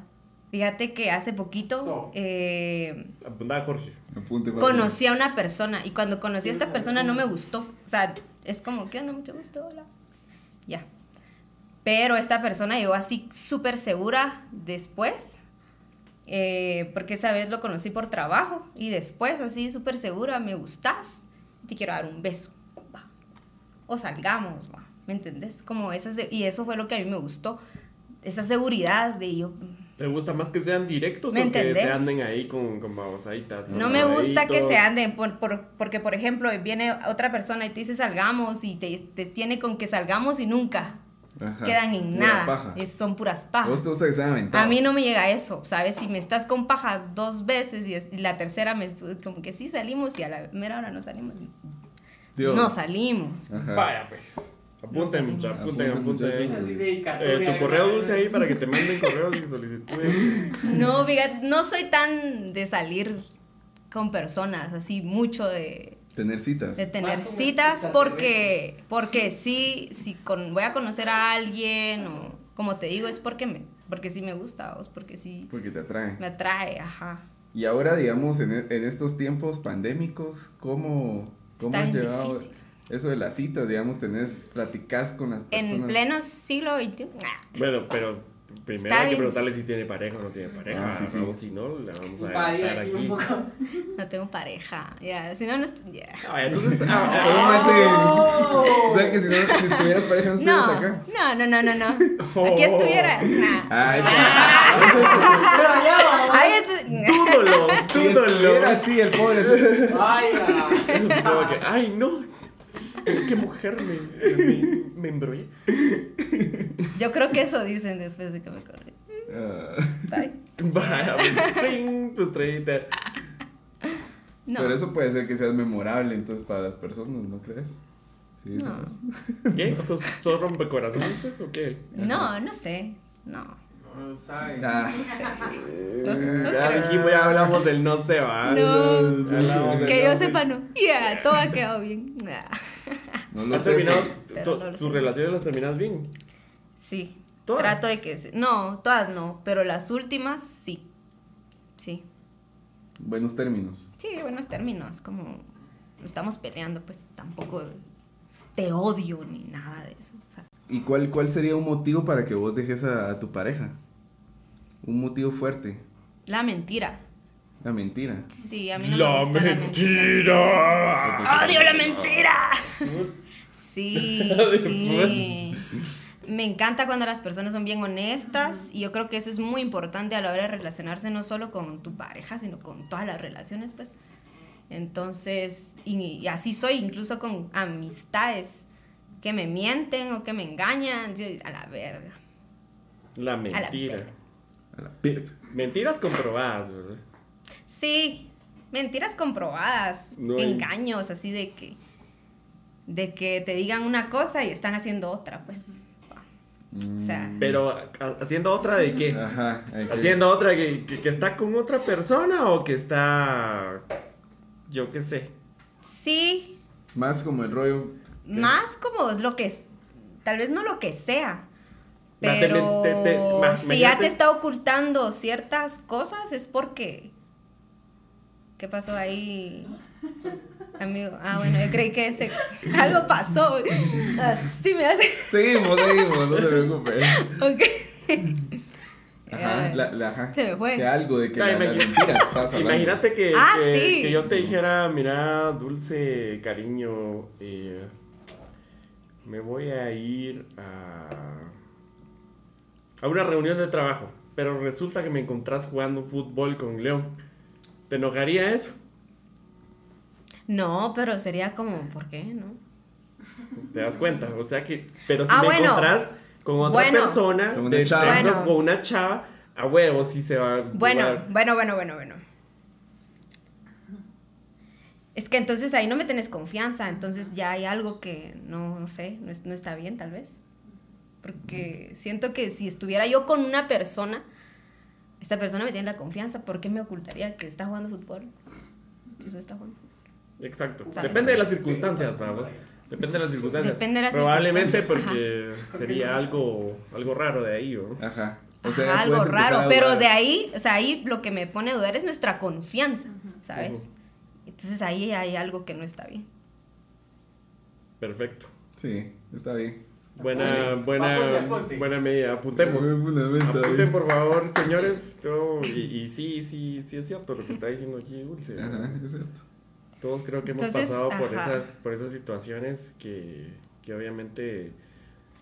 Speaker 5: Fíjate que hace poquito
Speaker 6: So.
Speaker 5: eh,
Speaker 1: Apunta Jorge.
Speaker 2: Apunte para
Speaker 5: conocí a una persona y cuando conocí a esta persona no me gustó. O sea, es como, ¿qué onda? Mucho gusto, hola. Ya. Pero esta persona llegó así súper segura después, eh, porque esa vez lo conocí por trabajo y después así súper segura, me gustas, te quiero dar un beso. va. O salgamos, va. ¿Me entendés? Como esa, se- y eso fue lo que a mí me gustó, esa seguridad de yo,
Speaker 1: ¿Te gusta más que sean directos
Speaker 5: ¿Me
Speaker 1: o que
Speaker 5: entendés?
Speaker 1: se anden ahí con, con babosaditas?
Speaker 5: No me gusta que se anden, por, por- porque por ejemplo viene otra persona y te dice salgamos y te, te tiene con que salgamos y nunca
Speaker 2: Ajá,
Speaker 5: quedan en
Speaker 2: pura
Speaker 5: nada.
Speaker 2: paja.
Speaker 5: Es- son puras
Speaker 2: ¿A
Speaker 5: pajas.
Speaker 2: vos te gusta que sean aventados?
Speaker 5: A mí no me llega eso, ¿sabes? Si me estás con pajas dos veces y, es- y la tercera me como que sí salimos y a la mera hora no salimos.
Speaker 2: Dios.
Speaker 5: No salimos.
Speaker 2: Ajá.
Speaker 1: Vaya, pues. Apunten, apunten,
Speaker 2: Apunten,
Speaker 1: Eh, tu correo dulce ahí para que te manden correos y solicitudes.
Speaker 5: No, fíjate, no soy tan de salir con personas, así mucho de,
Speaker 2: Tener citas.
Speaker 5: de tener citas porque porque sí si con, voy a conocer a alguien o como te digo es porque me porque sí me gusta o es porque sí
Speaker 2: Porque te atraen.
Speaker 5: me atrae ajá
Speaker 2: Y ahora, digamos, en, en estos tiempos pandémicos, ¿cómo, cómo has llevado
Speaker 5: difícil.
Speaker 2: Eso de las citas? Digamos, tenés, platicás con las personas.
Speaker 5: en pleno siglo XXI nah,
Speaker 1: Bueno, pero primero
Speaker 5: Está
Speaker 1: hay que
Speaker 5: bien.
Speaker 1: preguntarle si tiene pareja o no tiene pareja.
Speaker 2: Ah, sí, sí.
Speaker 1: Si no, la vamos a dejar
Speaker 6: aquí un poco.
Speaker 5: no tengo pareja ya si no no estoy ya.
Speaker 1: Ah, entonces, ah,
Speaker 2: ¿Cómo
Speaker 1: ah,
Speaker 2: así? O sea, que si, no, si estuvieras pareja, no estuvieras
Speaker 5: no,
Speaker 2: acá.
Speaker 5: no, no, no, no, no. Aquí estuviera. nah.
Speaker 2: Ah,
Speaker 6: Pero ya, va.
Speaker 5: Ahí estu-
Speaker 1: Dúdolo,
Speaker 2: Si
Speaker 1: dúdolo.
Speaker 2: estuviera así, el pobre.
Speaker 6: Vaya.
Speaker 1: Eso es como que, ay, no. Qué mujer me, me, me embrollé.
Speaker 5: Yo creo que eso dicen después de que me corrí.
Speaker 2: Ah,
Speaker 5: Bye.
Speaker 1: Vaya, ring, tu estrellita.
Speaker 5: No.
Speaker 2: Pero eso puede ser que seas memorable entonces para las personas, ¿no crees? Sí,
Speaker 5: No.
Speaker 1: ¿Qué? ¿Sos, sos rompecorazones pues, o qué?
Speaker 5: No, no sé. No.
Speaker 6: No sabe.
Speaker 2: Ah,
Speaker 5: No sé. No sé, no
Speaker 1: ya
Speaker 5: creo.
Speaker 1: dijimos, ya hablamos del no se va.
Speaker 5: No. Que yo
Speaker 1: se-
Speaker 5: sepa, no. Ya, todo ha quedado bien.
Speaker 2: No lo
Speaker 1: ¿Has
Speaker 2: sé.
Speaker 1: terminado?
Speaker 5: No
Speaker 1: ¿Tus
Speaker 5: sé.
Speaker 1: relaciones las terminas bien?
Speaker 5: Sí.
Speaker 1: ¿Todas?
Speaker 5: Trato de que. No, todas no. Pero las últimas sí. Sí.
Speaker 2: Buenos términos.
Speaker 5: Sí, buenos términos. Como estamos peleando, pues tampoco te odio ni nada de eso. O sea,
Speaker 2: ¿Y cuál, cuál sería un motivo para que vos dejes a, a tu pareja? Un motivo fuerte.
Speaker 5: la mentira.
Speaker 2: La mentira.
Speaker 5: Sí, a mí no
Speaker 1: La
Speaker 5: me gusta la mentira.
Speaker 1: mentira.
Speaker 5: ¡Odio la mentira! Sí. Me encanta cuando las personas son bien honestas y yo creo que eso es muy importante a la hora de relacionarse no solo con tu pareja, sino con todas las relaciones, pues. Entonces, y, y así soy incluso con amistades que me mienten o que me engañan, yo, a la verga.
Speaker 1: La mentira.
Speaker 2: A la verga.
Speaker 1: Mentiras comprobadas, ¿verdad?
Speaker 5: Sí, mentiras comprobadas,
Speaker 1: No hay-
Speaker 5: engaños, así de que de que te digan una cosa y están haciendo otra, pues. O sea,
Speaker 1: Pero a- haciendo otra de qué?
Speaker 2: Ajá. que-
Speaker 1: Haciendo otra que, que, que está con otra persona o que está. Yo qué sé.
Speaker 5: sí,
Speaker 2: Más como el rollo.
Speaker 5: Más como lo que es, tal vez no lo que sea.
Speaker 1: Te-
Speaker 5: Pero
Speaker 1: te- te- ma-
Speaker 5: si ya te está ocultando ciertas cosas es porque ¿Qué pasó ahí? Amigo, ah, bueno, yo creí que ese algo pasó. Así me hace.
Speaker 2: Seguimos, seguimos, no se preocupe.
Speaker 5: Ok.
Speaker 2: Ajá,
Speaker 5: Ay,
Speaker 2: la, la- ajá.
Speaker 5: Se me fue.
Speaker 2: Que algo de que
Speaker 1: Ya,
Speaker 2: la, estabas hablando.
Speaker 1: Imagínate que,
Speaker 5: Ah,
Speaker 1: que,
Speaker 5: sí.
Speaker 1: que yo te dijera, mira, dulce cariño, eh, me voy a ir a a una reunión de trabajo, pero resulta que me encontrás jugando fútbol con León. ¿Te enojaría eso?
Speaker 5: No, pero sería como, ¿por qué? ¿No?
Speaker 1: ¿Te das cuenta? O sea que, pero si
Speaker 5: Ah,
Speaker 1: me
Speaker 5: bueno.
Speaker 1: encontrás con otra
Speaker 5: Bueno.
Speaker 1: persona
Speaker 2: Con una chava.
Speaker 1: sexo,
Speaker 5: Bueno.
Speaker 1: con una chava, a huevo sí se va
Speaker 5: Bueno,
Speaker 1: va-
Speaker 5: bueno, bueno, bueno, bueno. Es que entonces ahí no me tenés confianza, entonces ya hay algo que no, no sé, no, es- no está bien tal vez. Porque siento que si estuviera yo con una persona, esta persona me tiene la confianza, ¿por qué me ocultaría que está jugando fútbol? Eso está jugando.
Speaker 1: Exacto.
Speaker 5: ¿Sabes?
Speaker 1: Depende de las circunstancias, vamos. Depende de las circunstancias.
Speaker 5: Depende de las
Speaker 1: Probablemente
Speaker 5: circunstancias.
Speaker 1: porque sería algo, algo raro de ahí, ¿no?
Speaker 2: Ajá. O
Speaker 5: Ajá,
Speaker 2: sea,
Speaker 5: algo raro, pero de ahí, o sea, ahí lo que me pone a dudar es nuestra confianza, ¿sabes? Entonces ahí hay algo que no está bien.
Speaker 1: Perfecto.
Speaker 2: Sí, está bien.
Speaker 1: Buena,
Speaker 6: Apunte.
Speaker 1: buena,
Speaker 6: Apunte, apunte.
Speaker 1: buena medida. Apuntemos. Apunten, por favor, señores. Todo- y, y sí, sí, sí es cierto lo que está diciendo aquí Dulce.
Speaker 2: Ajá, es cierto.
Speaker 1: Todos creo que hemos
Speaker 5: Entonces,
Speaker 1: pasado por esas, por esas situaciones que, que obviamente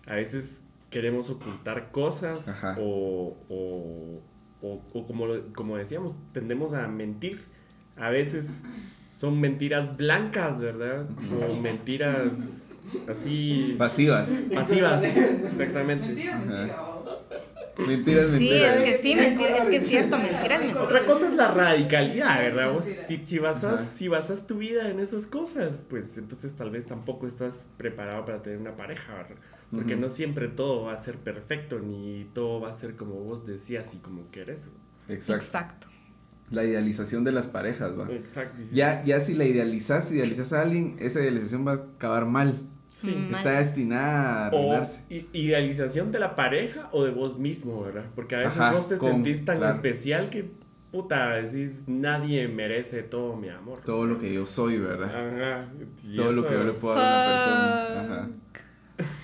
Speaker 1: a veces queremos ocultar cosas
Speaker 2: Ajá.
Speaker 1: o, o, o- o como, lo- como decíamos, tendemos a mentir. A veces son mentiras blancas, ¿verdad? O mentiras así
Speaker 2: Pasivas.
Speaker 1: pasivas. Exactamente.
Speaker 6: Mentira, mentira.
Speaker 2: Mentiras,
Speaker 5: Sí,
Speaker 2: mentiras.
Speaker 5: es que sí, mentira, es que es cierto, mentiras, mentiras.
Speaker 1: Otra cosa es la radicalidad, ¿verdad? Vos, si, si, basas,
Speaker 2: Ajá.
Speaker 1: si basas tu vida en esas cosas, pues entonces tal vez tampoco estás preparado para tener una pareja, ¿verdad? Porque no siempre todo va a ser perfecto, ni todo va a ser como vos decías y como querés.
Speaker 2: Exacto.
Speaker 5: Exacto.
Speaker 2: La idealización de las parejas, va.
Speaker 1: Exacto. sí,
Speaker 2: Ya, ya si la idealizas, idealizas a alguien, esa idealización va a acabar mal.
Speaker 1: sí.
Speaker 2: Está
Speaker 5: Mal.
Speaker 2: destinada a arruinarse.
Speaker 1: idealización de la pareja o de vos mismo, ¿verdad? Porque a veces
Speaker 2: Ajá,
Speaker 1: vos te
Speaker 2: con-
Speaker 1: sentís tan
Speaker 2: claro.
Speaker 1: especial que, puta, decís, nadie merece todo mi amor.
Speaker 2: Todo lo que yo soy, ¿verdad?
Speaker 1: Ajá.
Speaker 2: Todo lo que yo le puedo dar a una persona. Ajá.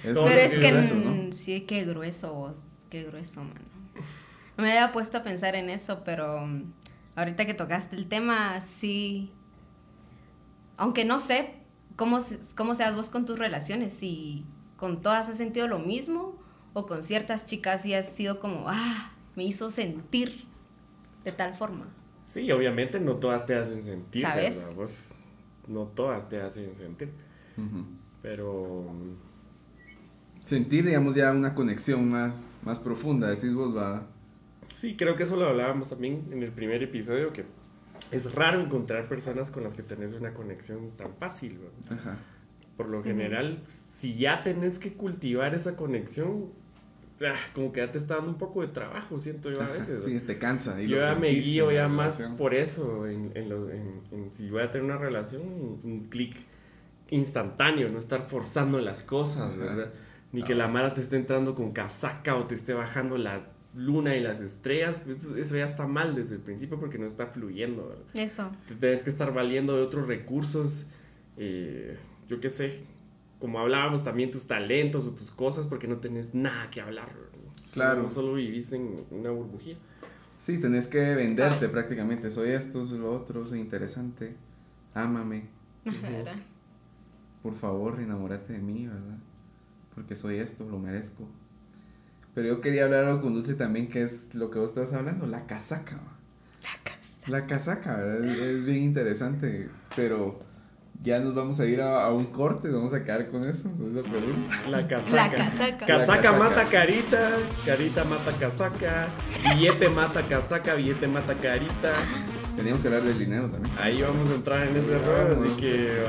Speaker 2: Eso
Speaker 5: Pero es
Speaker 1: que
Speaker 2: grueso, ¿no?
Speaker 5: sí, qué grueso vos, qué grueso, mano. No me había puesto a pensar en eso, pero mm, ahorita que tocaste el tema, sí. Aunque no sé cómo, se- cómo seas vos con tus relaciones, si con todas has sentido lo mismo o con ciertas chicas sí has sido como, ah, me hizo sentir de tal forma.
Speaker 1: Sí, obviamente no todas te hacen sentir,
Speaker 5: ¿Sabes?
Speaker 1: ¿verdad? Vos, no todas te hacen sentir, pero
Speaker 2: Sentir, digamos, ya una conexión más, más profunda, decís vos, va.
Speaker 1: Sí, creo que eso lo hablábamos también en el primer episodio, que es raro encontrar personas con las que tenés una conexión tan fácil.
Speaker 2: Ajá.
Speaker 1: Por lo general, si ya tenés que cultivar esa conexión, ah, como que ya te está dando un poco de trabajo, siento yo a
Speaker 2: Ajá,
Speaker 1: veces.
Speaker 2: Sí, te cansa. y
Speaker 1: Yo
Speaker 2: lo
Speaker 1: ya me guío ya más
Speaker 2: relación.
Speaker 1: por eso, en, en lo- en- en si voy a tener una relación, un, un clic instantáneo, no estar forzando las cosas,
Speaker 2: Ajá.
Speaker 1: ¿verdad? Ni que
Speaker 2: Ah.
Speaker 1: la Mara te esté entrando con casaca o te esté bajando la luna y las estrellas, eso, eso ya está mal desde el principio porque no está fluyendo, ¿verdad?
Speaker 5: Eso.
Speaker 1: Te tienes que estar valiendo de otros recursos, eh, yo qué sé, como hablábamos también tus talentos o tus cosas porque no tenés nada que hablar.
Speaker 2: Claro.
Speaker 1: Solo, solo vivís en una burbujía.
Speaker 2: Sí, tenés que venderte prácticamente. Soy esto, soy lo otro, soy interesante. Ámame.
Speaker 5: ¿verdad?
Speaker 2: Por favor, enamórate de mí, ¿verdad? Porque soy esto, lo merezco. Pero yo quería hablar algo con Dulce también, que es lo que vos estás hablando, la casaca.
Speaker 5: La casa.
Speaker 2: La casaca, ¿verdad? Es, es bien interesante, pero ya nos vamos a ir a, a un corte, nos vamos a quedar con eso, con esa pregunta.
Speaker 1: La casaca.
Speaker 5: La casaca.
Speaker 1: Casaca
Speaker 2: La casaca.
Speaker 1: mata carita, carita mata casaca, billete mata casaca, billete mata carita.
Speaker 2: Teníamos que hablar del dinero también.
Speaker 1: Ahí vamos a entrar en ese rollo, así que.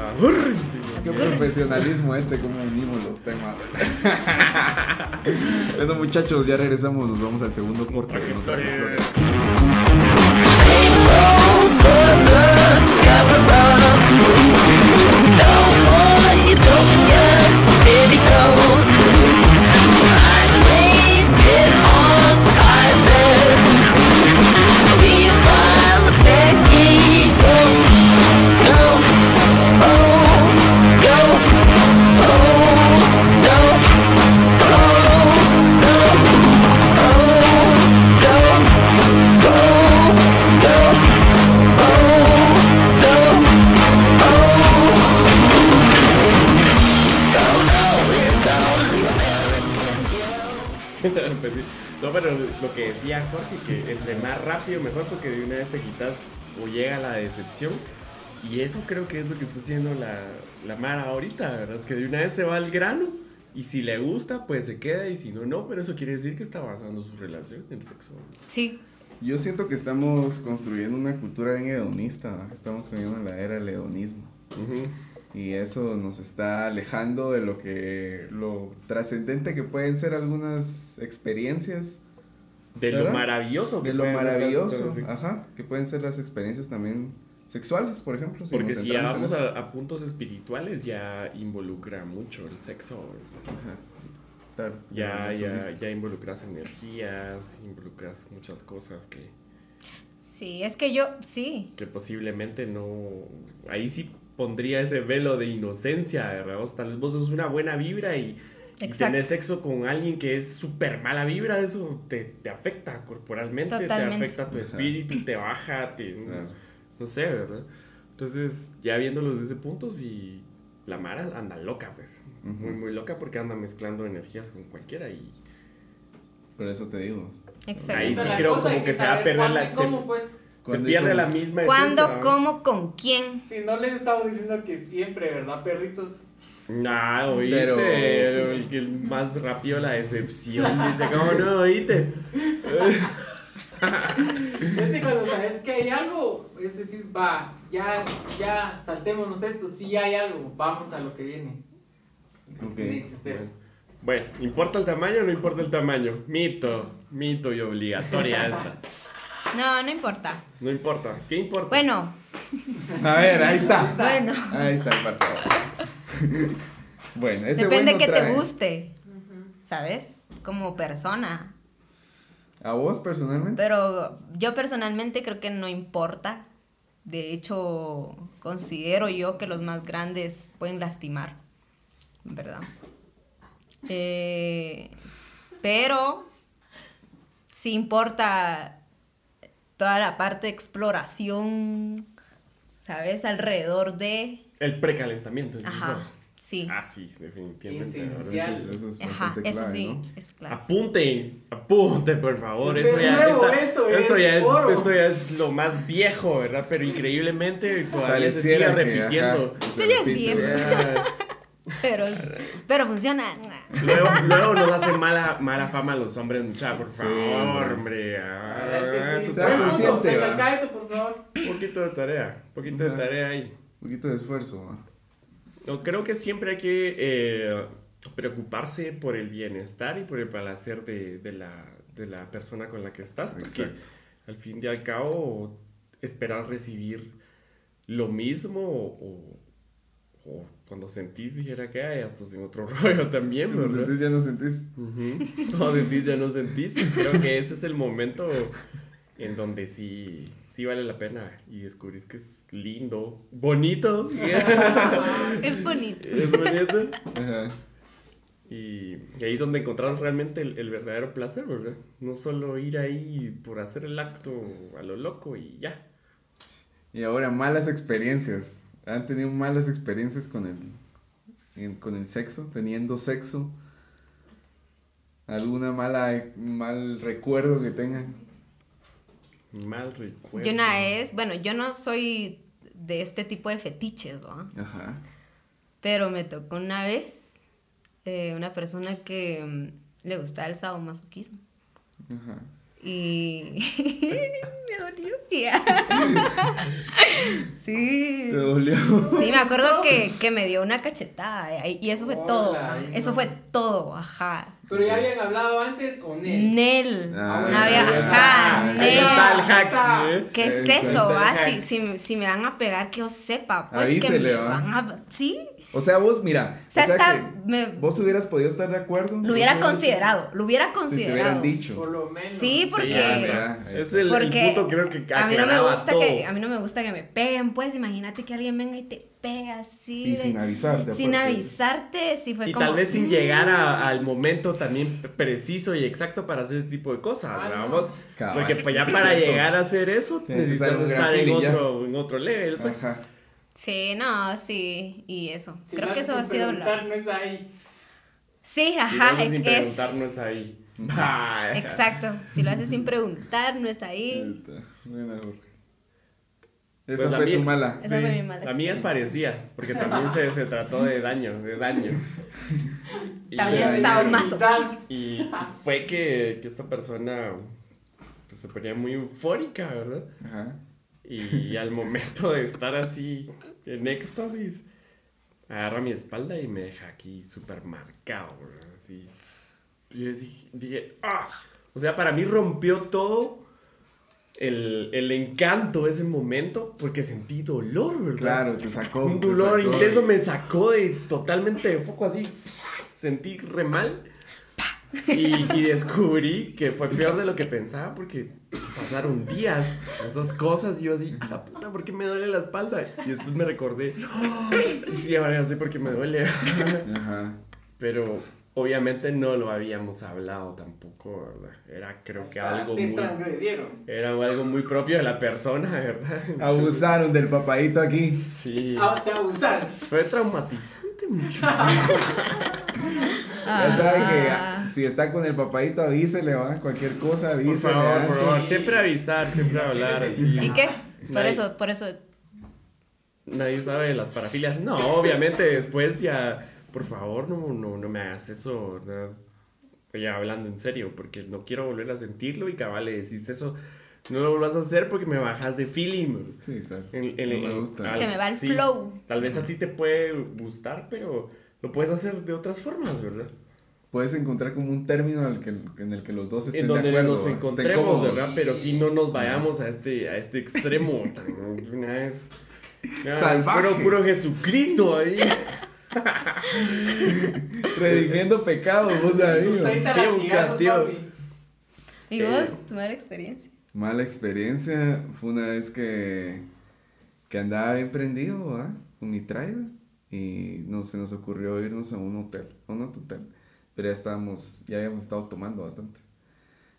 Speaker 2: Qué profesionalismo este, cómo unimos los temas. bueno, muchachos, ya regresamos, nos vamos al segundo corte. Nota Flores.
Speaker 7: Go,
Speaker 1: decepción. Y eso creo que es lo que está haciendo la, la Mara ahorita, ¿verdad? Que de una vez se va al grano y si le gusta, pues se queda y si no, no. Pero eso quiere decir que está basando su relación en el sexo.
Speaker 5: Sí.
Speaker 2: Yo siento que estamos construyendo una cultura bien hedonista, ¿va? estamos viviendo en la era del hedonismo.
Speaker 1: Ujú.
Speaker 2: Y eso nos está alejando de lo que, lo trascendente que pueden ser algunas experiencias,
Speaker 1: De lo
Speaker 2: ¿Verdad?
Speaker 1: maravilloso. que
Speaker 2: de lo maravilloso, ajá, que pueden ser las experiencias también sexuales, por ejemplo. si
Speaker 1: Porque si ya vamos a, a puntos espirituales, ya involucra mucho el sexo.
Speaker 2: Ajá, claro,
Speaker 1: Ya, ya, ya involucras energías, involucras muchas cosas que,
Speaker 5: Sí, es que yo, sí.
Speaker 1: que posiblemente no. Ahí sí pondría ese velo de inocencia, ¿verdad? Vos, tal vez vos sos una buena vibra y, y tenés sexo con alguien que es súper mala vibra, eso te, te afecta corporalmente,
Speaker 5: Totalmente.
Speaker 1: te afecta tu espíritu, te baja, te.
Speaker 2: Claro.
Speaker 1: No sé, ¿verdad? Entonces, ya viéndolos desde ese punto, sí. La Mara anda loca, pues. Muy, muy loca porque anda mezclando energías con cualquiera y.
Speaker 2: Por eso te digo.
Speaker 5: Exacto.
Speaker 1: Ahí sí
Speaker 6: la
Speaker 1: creo como que se va a perder la.
Speaker 6: y
Speaker 1: Se,
Speaker 6: cómo, pues.
Speaker 1: se
Speaker 2: ¿Cuándo y
Speaker 1: pierde
Speaker 2: cómo?
Speaker 1: la misma esencia.
Speaker 5: ¿Cuándo,
Speaker 1: ¿verdad?
Speaker 5: cómo, con quién?
Speaker 6: Si no les estamos diciendo que siempre, ¿verdad, perritos?
Speaker 1: Nah, oíste.
Speaker 2: Pero-
Speaker 1: el que más rápido la decepción. Dice, ¿cómo no oíste?
Speaker 6: Es que cuando sabes que hay algo, es decir, va, ya, ya, saltémonos esto, si hay algo, vamos a lo que viene.
Speaker 2: Ok.
Speaker 6: Next step.
Speaker 1: Bueno, ¿importa el tamaño o no importa el tamaño? Mito, mito y obligatoria esta.
Speaker 5: No, no importa.
Speaker 1: No importa. ¿Qué importa?
Speaker 5: Bueno,
Speaker 2: A ver, ahí está.
Speaker 5: bueno.
Speaker 2: Ahí está el bueno, ese
Speaker 5: Depende
Speaker 2: güey
Speaker 5: que
Speaker 2: no
Speaker 5: te
Speaker 2: trae.
Speaker 5: guste. ¿Sabes? Como persona.
Speaker 2: ¿A vos personalmente?
Speaker 5: Pero yo personalmente creo que no importa. De hecho, considero yo que los más grandes pueden lastimar. ¿Verdad? Eh, pero sí importa toda la parte de exploración, ¿sabes? Alrededor de...
Speaker 1: El precalentamiento. decís
Speaker 5: Ajá,
Speaker 1: vos.
Speaker 5: Sí.
Speaker 1: Ah, sí, definitivamente.
Speaker 2: Eso es, eso es
Speaker 5: Ajá,
Speaker 2: bastante
Speaker 5: eso
Speaker 2: clave,
Speaker 5: sí,
Speaker 2: ¿no?
Speaker 5: es claro.
Speaker 1: Apunten, apunten, por favor.
Speaker 6: Sí,
Speaker 1: eso
Speaker 6: es
Speaker 1: ya,
Speaker 6: nuevo,
Speaker 1: esta-
Speaker 6: esto
Speaker 1: esto
Speaker 6: es
Speaker 1: ya es, esto ya es lo más viejo, ¿verdad? Pero increíblemente todavía se sigue repitiendo.
Speaker 2: ajá,
Speaker 5: Esto
Speaker 2: se
Speaker 5: ya es.
Speaker 1: Ya,
Speaker 5: Pero, pero funciona.
Speaker 1: luego, luego nos hace mala, mala fama a los hombres, mucha, por favor,
Speaker 2: hombre.
Speaker 1: ah,
Speaker 6: es que sí.
Speaker 1: su
Speaker 2: sea
Speaker 1: trabajo.
Speaker 2: consciente, va.
Speaker 6: recalca eso, por favor.
Speaker 1: Un poquito de tarea, un poquito de tarea ahí.
Speaker 2: Un poquito de esfuerzo. ¿va?
Speaker 1: No, creo que siempre hay que eh, preocuparse por el bienestar y por el placer de, de la, de la persona con la que estás. Porque
Speaker 2: Exacto.
Speaker 1: al fin y al cabo, esperar recibir lo mismo o, o cuando sentís, dijera que hay, hasta en otro rollo también,
Speaker 2: ¿No
Speaker 1: ¿verdad?
Speaker 2: sentís? ¿Ya no sentís?
Speaker 1: Ujú. Cuando sentís, ya no sentís. Creo que ese es el momento en donde sí, sí vale la pena y descubrís que es lindo, bonito.
Speaker 5: Es bonito.
Speaker 1: Es bonito.
Speaker 2: Ajá.
Speaker 1: Y, y ahí es donde encontrás realmente el, el verdadero placer, ¿verdad? No solo ir ahí por hacer el acto a lo loco y ya.
Speaker 2: Y ahora, malas experiencias. ¿Han tenido malas experiencias con el, en- con el sexo? ¿Teniendo sexo? ¿Alguna mala mal recuerdo que tengan?
Speaker 1: Mal recuerdo.
Speaker 5: Yo una vez, bueno, yo no soy de este tipo de fetiches, ¿no?
Speaker 2: Ajá.
Speaker 5: Pero me tocó una vez eh, una persona que mm, le gustaba el sadomasoquismo.
Speaker 2: Ajá.
Speaker 5: Y me dolió. sí.
Speaker 2: ¿Te dolió?
Speaker 5: Sí, me acuerdo que, que me dio una cachetada y y eso fue todo. Eso
Speaker 6: no.
Speaker 5: fue todo, ajá.
Speaker 6: Pero ya habían hablado antes con él.
Speaker 5: Nel.
Speaker 2: Ah,
Speaker 5: no había, ajá, Nel.
Speaker 1: está el hack. ¿eh?
Speaker 5: ¿Qué es eso? Ah, si, si, si me van a pegar, que yo sepa. Pues
Speaker 2: Avísele,
Speaker 5: que me a. Sí,
Speaker 2: O sea, vos, mira.
Speaker 5: O sea, está-
Speaker 2: que
Speaker 5: me-
Speaker 2: vos hubieras podido estar de acuerdo.
Speaker 5: lo hubiera considerado. Lo hubiera
Speaker 2: Si te
Speaker 5: considerado.
Speaker 2: hubieran dicho.
Speaker 6: Por lo menos.
Speaker 5: Sí, porque.
Speaker 1: Sí, ya Es el, el
Speaker 5: Porque
Speaker 1: punto creo que
Speaker 5: a mí no me gusta
Speaker 1: todo.
Speaker 5: que a mí no me gusta que me peguen, pues imagínate que alguien venga y te pega así
Speaker 2: Y
Speaker 5: de-
Speaker 2: sin avisarte.
Speaker 5: sin
Speaker 2: aparte.
Speaker 5: avisarte, sí fue
Speaker 1: Y
Speaker 5: como
Speaker 1: tal vez sin
Speaker 5: mm,
Speaker 1: llegar a- al momento también preciso y exacto para hacer ese tipo de cosas,
Speaker 6: Ah, no.
Speaker 1: vamos. Porque pues ya
Speaker 2: Sí,
Speaker 1: para
Speaker 2: cierto.
Speaker 1: llegar a hacer eso necesitas
Speaker 2: estar en
Speaker 1: otro, en otro level. Pues.
Speaker 2: Ajá.
Speaker 5: Sí, no, sí, y eso.
Speaker 6: Si
Speaker 5: Creo
Speaker 6: lo
Speaker 5: que
Speaker 6: haces
Speaker 5: eso ha
Speaker 6: sin
Speaker 5: sido
Speaker 6: preguntar,
Speaker 5: la
Speaker 6: no es ahí.
Speaker 5: Sí,
Speaker 1: Si
Speaker 5: ajá,
Speaker 1: lo haces sin
Speaker 5: es
Speaker 1: preguntar no es ahí. Vaya.
Speaker 5: Exacto. Si lo haces sin preguntar, no es ahí.
Speaker 2: Buena, Jorge.
Speaker 1: Pues
Speaker 2: Esa
Speaker 1: la
Speaker 2: fue
Speaker 1: mía-
Speaker 2: tu mala.
Speaker 5: Esa
Speaker 1: Sí,
Speaker 5: fue mi mala
Speaker 1: La mía es parecida, porque también se, se trató de daño, de daño. Y,
Speaker 5: También sadomasoquista.
Speaker 1: y fue que, que esta persona pues, se ponía muy eufórica, ¿verdad?
Speaker 2: Ajá.
Speaker 1: Y al momento de estar así en éxtasis, agarra mi espalda y me deja aquí súper marcado, ¿verdad? Así. Yo dije, ¡ah! O sea, para mí rompió todo el, el encanto de ese momento porque sentí dolor, ¿verdad?
Speaker 2: Claro, te sacó.
Speaker 1: Un dolor
Speaker 2: sacó.
Speaker 1: intenso me sacó de totalmente de foco así. Sentí re mal. Y, y descubrí que fue peor de lo que pensaba porque pasaron días esas cosas y yo así, "A la puta, ¿por qué me duele la espalda? Y después me recordé, "Ah, sí, ahora ya sé por qué me duele.
Speaker 2: Ajá.
Speaker 1: Pero obviamente no lo habíamos hablado tampoco, ¿verdad? Era creo que
Speaker 6: Hasta
Speaker 1: algo
Speaker 6: te
Speaker 1: muy...
Speaker 6: transgredieron.
Speaker 1: Era algo muy propio de la persona, ¿verdad?
Speaker 2: Abusaron del papadito aquí.
Speaker 1: Sí.
Speaker 6: Ah, te abusaron.
Speaker 1: Fue traumatizante mucho.
Speaker 2: Ya saben que
Speaker 5: Ah.
Speaker 2: ah, si está con el papadito, avísele, va. Cualquier cosa,
Speaker 1: Por
Speaker 2: avísele.
Speaker 1: favor, por favor, siempre avisar, siempre hablar. así.
Speaker 5: ¿Y qué? Por
Speaker 1: Nadie-
Speaker 5: eso, por eso.
Speaker 1: Nadie sabe de las parafilias. No, obviamente después ya, por favor, no, no, no me hagas eso. ¿verdad? Ya hablando en serio, porque no quiero volver a sentirlo y cabal le decís eso. No lo vuelvas a hacer porque me bajas de feeling.
Speaker 2: Sí, claro.
Speaker 1: En- en-
Speaker 2: no me gusta.
Speaker 1: al-
Speaker 5: Se me va el
Speaker 1: sí,
Speaker 5: flow.
Speaker 1: Tal vez a ti te puede gustar, pero lo puedes hacer de otras formas, ¿verdad?
Speaker 2: Puedes encontrar como un término en el que, en el que los dos estén
Speaker 1: en donde
Speaker 2: de acuerdo.
Speaker 1: nos encontremos. ¿verdad? Pero si no nos vayamos a este, a este extremo una vez.
Speaker 2: Salvaje.
Speaker 1: Puro, puro Jesucristo ahí.
Speaker 2: Redimiendo pecados, vos
Speaker 6: está
Speaker 1: Sí, un castigo.
Speaker 5: ¿Y
Speaker 1: Eh.
Speaker 5: vos? ¿Tu mala experiencia?
Speaker 2: Mala experiencia fue una vez que, que andaba bien prendido, ¿va? Con mi trailer. Y no se nos ocurrió irnos a un hotel, a un hotel. Pero ya estábamos, ya habíamos estado tomando bastante.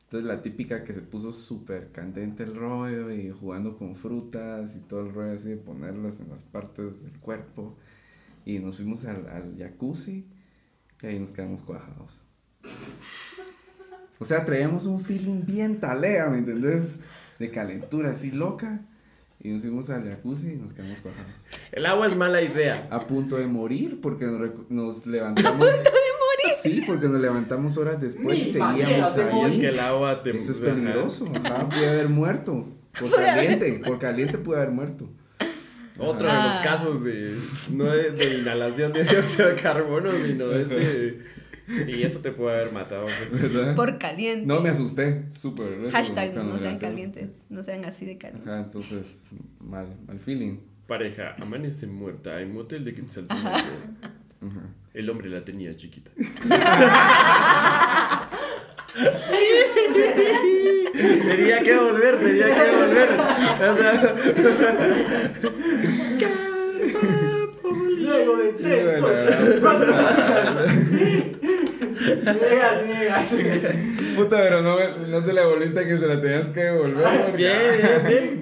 Speaker 2: Entonces la típica que se puso súper candente el rollo y jugando con frutas y todo el rollo así de ponerlas en las partes del cuerpo. Y nos fuimos al, al jacuzzi y ahí nos quedamos cuajados. O sea, traíamos un feeling bien talea, ¿me entendés? De calentura así loca. Y nos fuimos al jacuzzi y nos quedamos cuajados.
Speaker 1: El agua es mala idea.
Speaker 2: A punto de morir porque nos, nos levantamos. ¿A punto de morir? Sí, porque nos levantamos horas después y
Speaker 6: Ni
Speaker 2: seguíamos ahí.
Speaker 1: Y es que el agua te.
Speaker 2: Eso es peligroso. Ajá, pude haber muerto. Por caliente, por caliente pude haber muerto.
Speaker 1: Otro de los
Speaker 5: Ah.
Speaker 1: casos de. No de, de inhalación de dióxido de carbono, sino de este. Sí, eso te puede haber matado. pues.
Speaker 2: ¿Verdad?
Speaker 5: Por caliente.
Speaker 2: No me asusté, súper.
Speaker 5: Hashtag no sean calientes. No sean así de calientes.
Speaker 2: Ajá, entonces, mal, mal feeling.
Speaker 1: Pareja, amanece muerta en motel de Quetzaltenango. El hombre la tenía chiquita. tenía que volver, tenía que volver. O sea,
Speaker 6: Luego de tres,
Speaker 2: la. Puta, pero no, no se le volviste a que se la tenías que devolver. porque-
Speaker 1: bien, bien,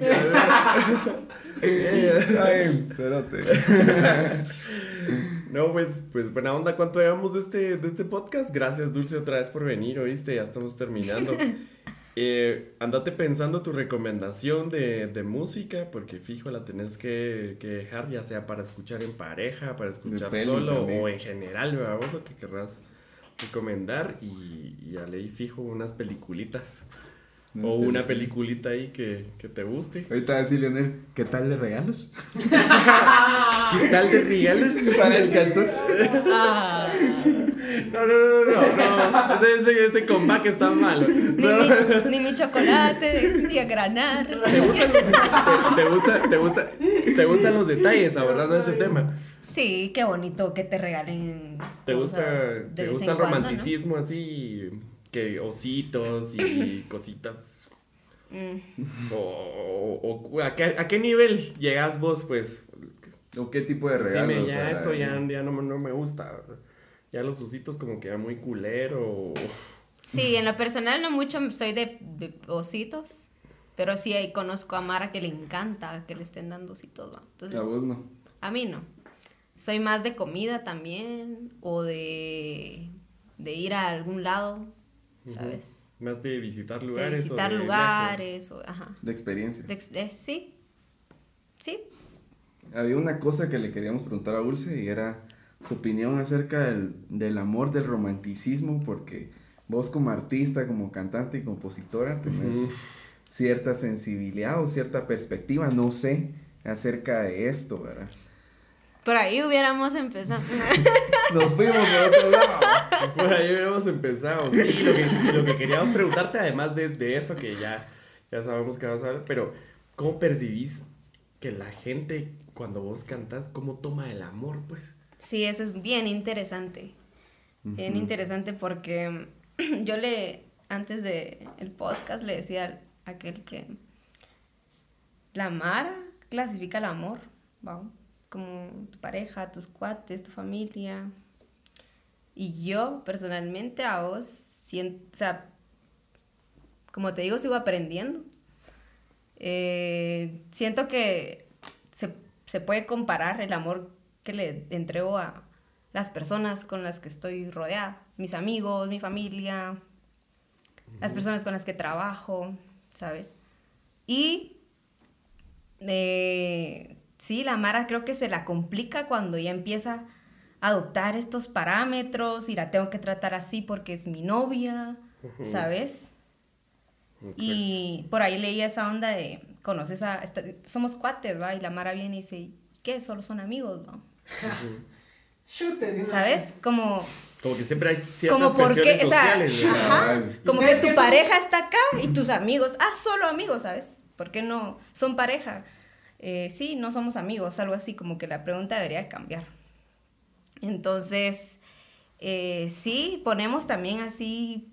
Speaker 1: bien.
Speaker 2: Ay, cerote.
Speaker 1: No, pues, pues buena onda, ¿cuánto llevamos de este, de este podcast? Gracias, Dulce, otra vez por venir, ¿oíste? Ya estamos terminando. Eh, andate pensando tu recomendación de, de música, porque fijo la tenés que, que dejar, ya sea para escuchar en pareja, para escuchar solo
Speaker 2: también.
Speaker 1: o en general, ¿verdad? Vos lo que querrás recomendar y, y ya leí fijo unas peliculitas. O una
Speaker 2: peliculitas.
Speaker 1: peliculita ahí que, que te guste.
Speaker 2: Ahorita va a decir Leonel, ¿qué tal de regalos?
Speaker 1: ¿Qué tal de regalos?
Speaker 2: Para el 14.
Speaker 5: Ah,
Speaker 1: No, no, no, no, no. Ese, ese, ese comeback está malo.
Speaker 5: ni, mi, ni mi chocolate, ni a granar.
Speaker 1: ¿Te gustan, los, te, te gusta, te, gusta, ¿Te gustan los detalles hablando de ese tema?
Speaker 5: Sí, qué bonito que te regalen.
Speaker 1: ¿Te
Speaker 5: cosas
Speaker 1: gusta,
Speaker 5: de
Speaker 1: te
Speaker 5: vez
Speaker 1: gusta
Speaker 5: en
Speaker 1: el
Speaker 5: cuando, ¿no?
Speaker 1: romanticismo así? Que ositos y cositas.
Speaker 5: Mm.
Speaker 1: O, o- o- ¿a, qué, ¿A qué nivel llegas vos, pues?
Speaker 2: ¿O qué tipo de
Speaker 1: Sí,
Speaker 2: regalos?
Speaker 1: me, ya esto ya, ya no, no me gusta. Ya los ositos como que ya muy culero.
Speaker 5: Sí, en lo personal no mucho soy de, de ositos, pero sí ahí conozco a Mara que le encanta que le estén dando ositos, ¿va? Entonces,
Speaker 2: A vos no.
Speaker 5: a mí no. Soy más de comida también o de, de ir a algún lado ¿sabes?
Speaker 1: Más de visitar
Speaker 5: De
Speaker 1: lugares.
Speaker 5: visitar
Speaker 1: o de
Speaker 5: lugares, o, ajá.
Speaker 2: De experiencias.
Speaker 5: De ex- de- sí, sí.
Speaker 2: Había una cosa que le queríamos preguntar a Dulce y era su opinión acerca del, del amor, del romanticismo, porque vos como artista, como cantante y compositora tenés cierta sensibilidad o cierta perspectiva, no sé, acerca de esto, ¿verdad?
Speaker 5: Por ahí hubiéramos empezado.
Speaker 2: Nos fuimos a otro lado.
Speaker 1: Por ahí hubiéramos empezado. Sí, lo que, lo que queríamos preguntarte, además de, de eso, que ya, ya sabemos que vas a hablar, pero ¿cómo percibís que la gente, cuando vos cantás, cómo toma el amor, pues?
Speaker 5: Sí, eso es bien interesante. Bien interesante porque yo le, antes de el podcast, le decía a aquel que la Mara clasifica el amor, ¿va? como tu pareja, tus cuates, tu familia. Y yo, personalmente, a vos, siento, o sea, como te digo, sigo aprendiendo. Eh, siento que se, se puede comparar el amor que le entrego a las personas con las que estoy rodeada, mis amigos, mi familia, las personas con las que trabajo, ¿sabes? Y eh, sí, la Mara creo que se la complica cuando ya empieza adoptar estos parámetros y la tengo que tratar así porque es mi novia, ¿sabes? Y por ahí leía esa onda de, conoces a, esta- somos cuates, ¿va? Y la Mara viene y dice, ¿qué? Solo son amigos, ¿no? ¿Sabes? Como,
Speaker 1: Como que siempre hay ciertas
Speaker 5: como porque,
Speaker 1: presiones
Speaker 5: o sea,
Speaker 1: sociales,
Speaker 5: como
Speaker 6: ¿Y
Speaker 5: que tu pareja está acá y tus amigos, ah, solo amigos, ¿sabes? ¿Por qué no? Son pareja. Eh, sí, no somos amigos, algo así, como que la pregunta debería cambiar. Entonces, eh, sí, ponemos también así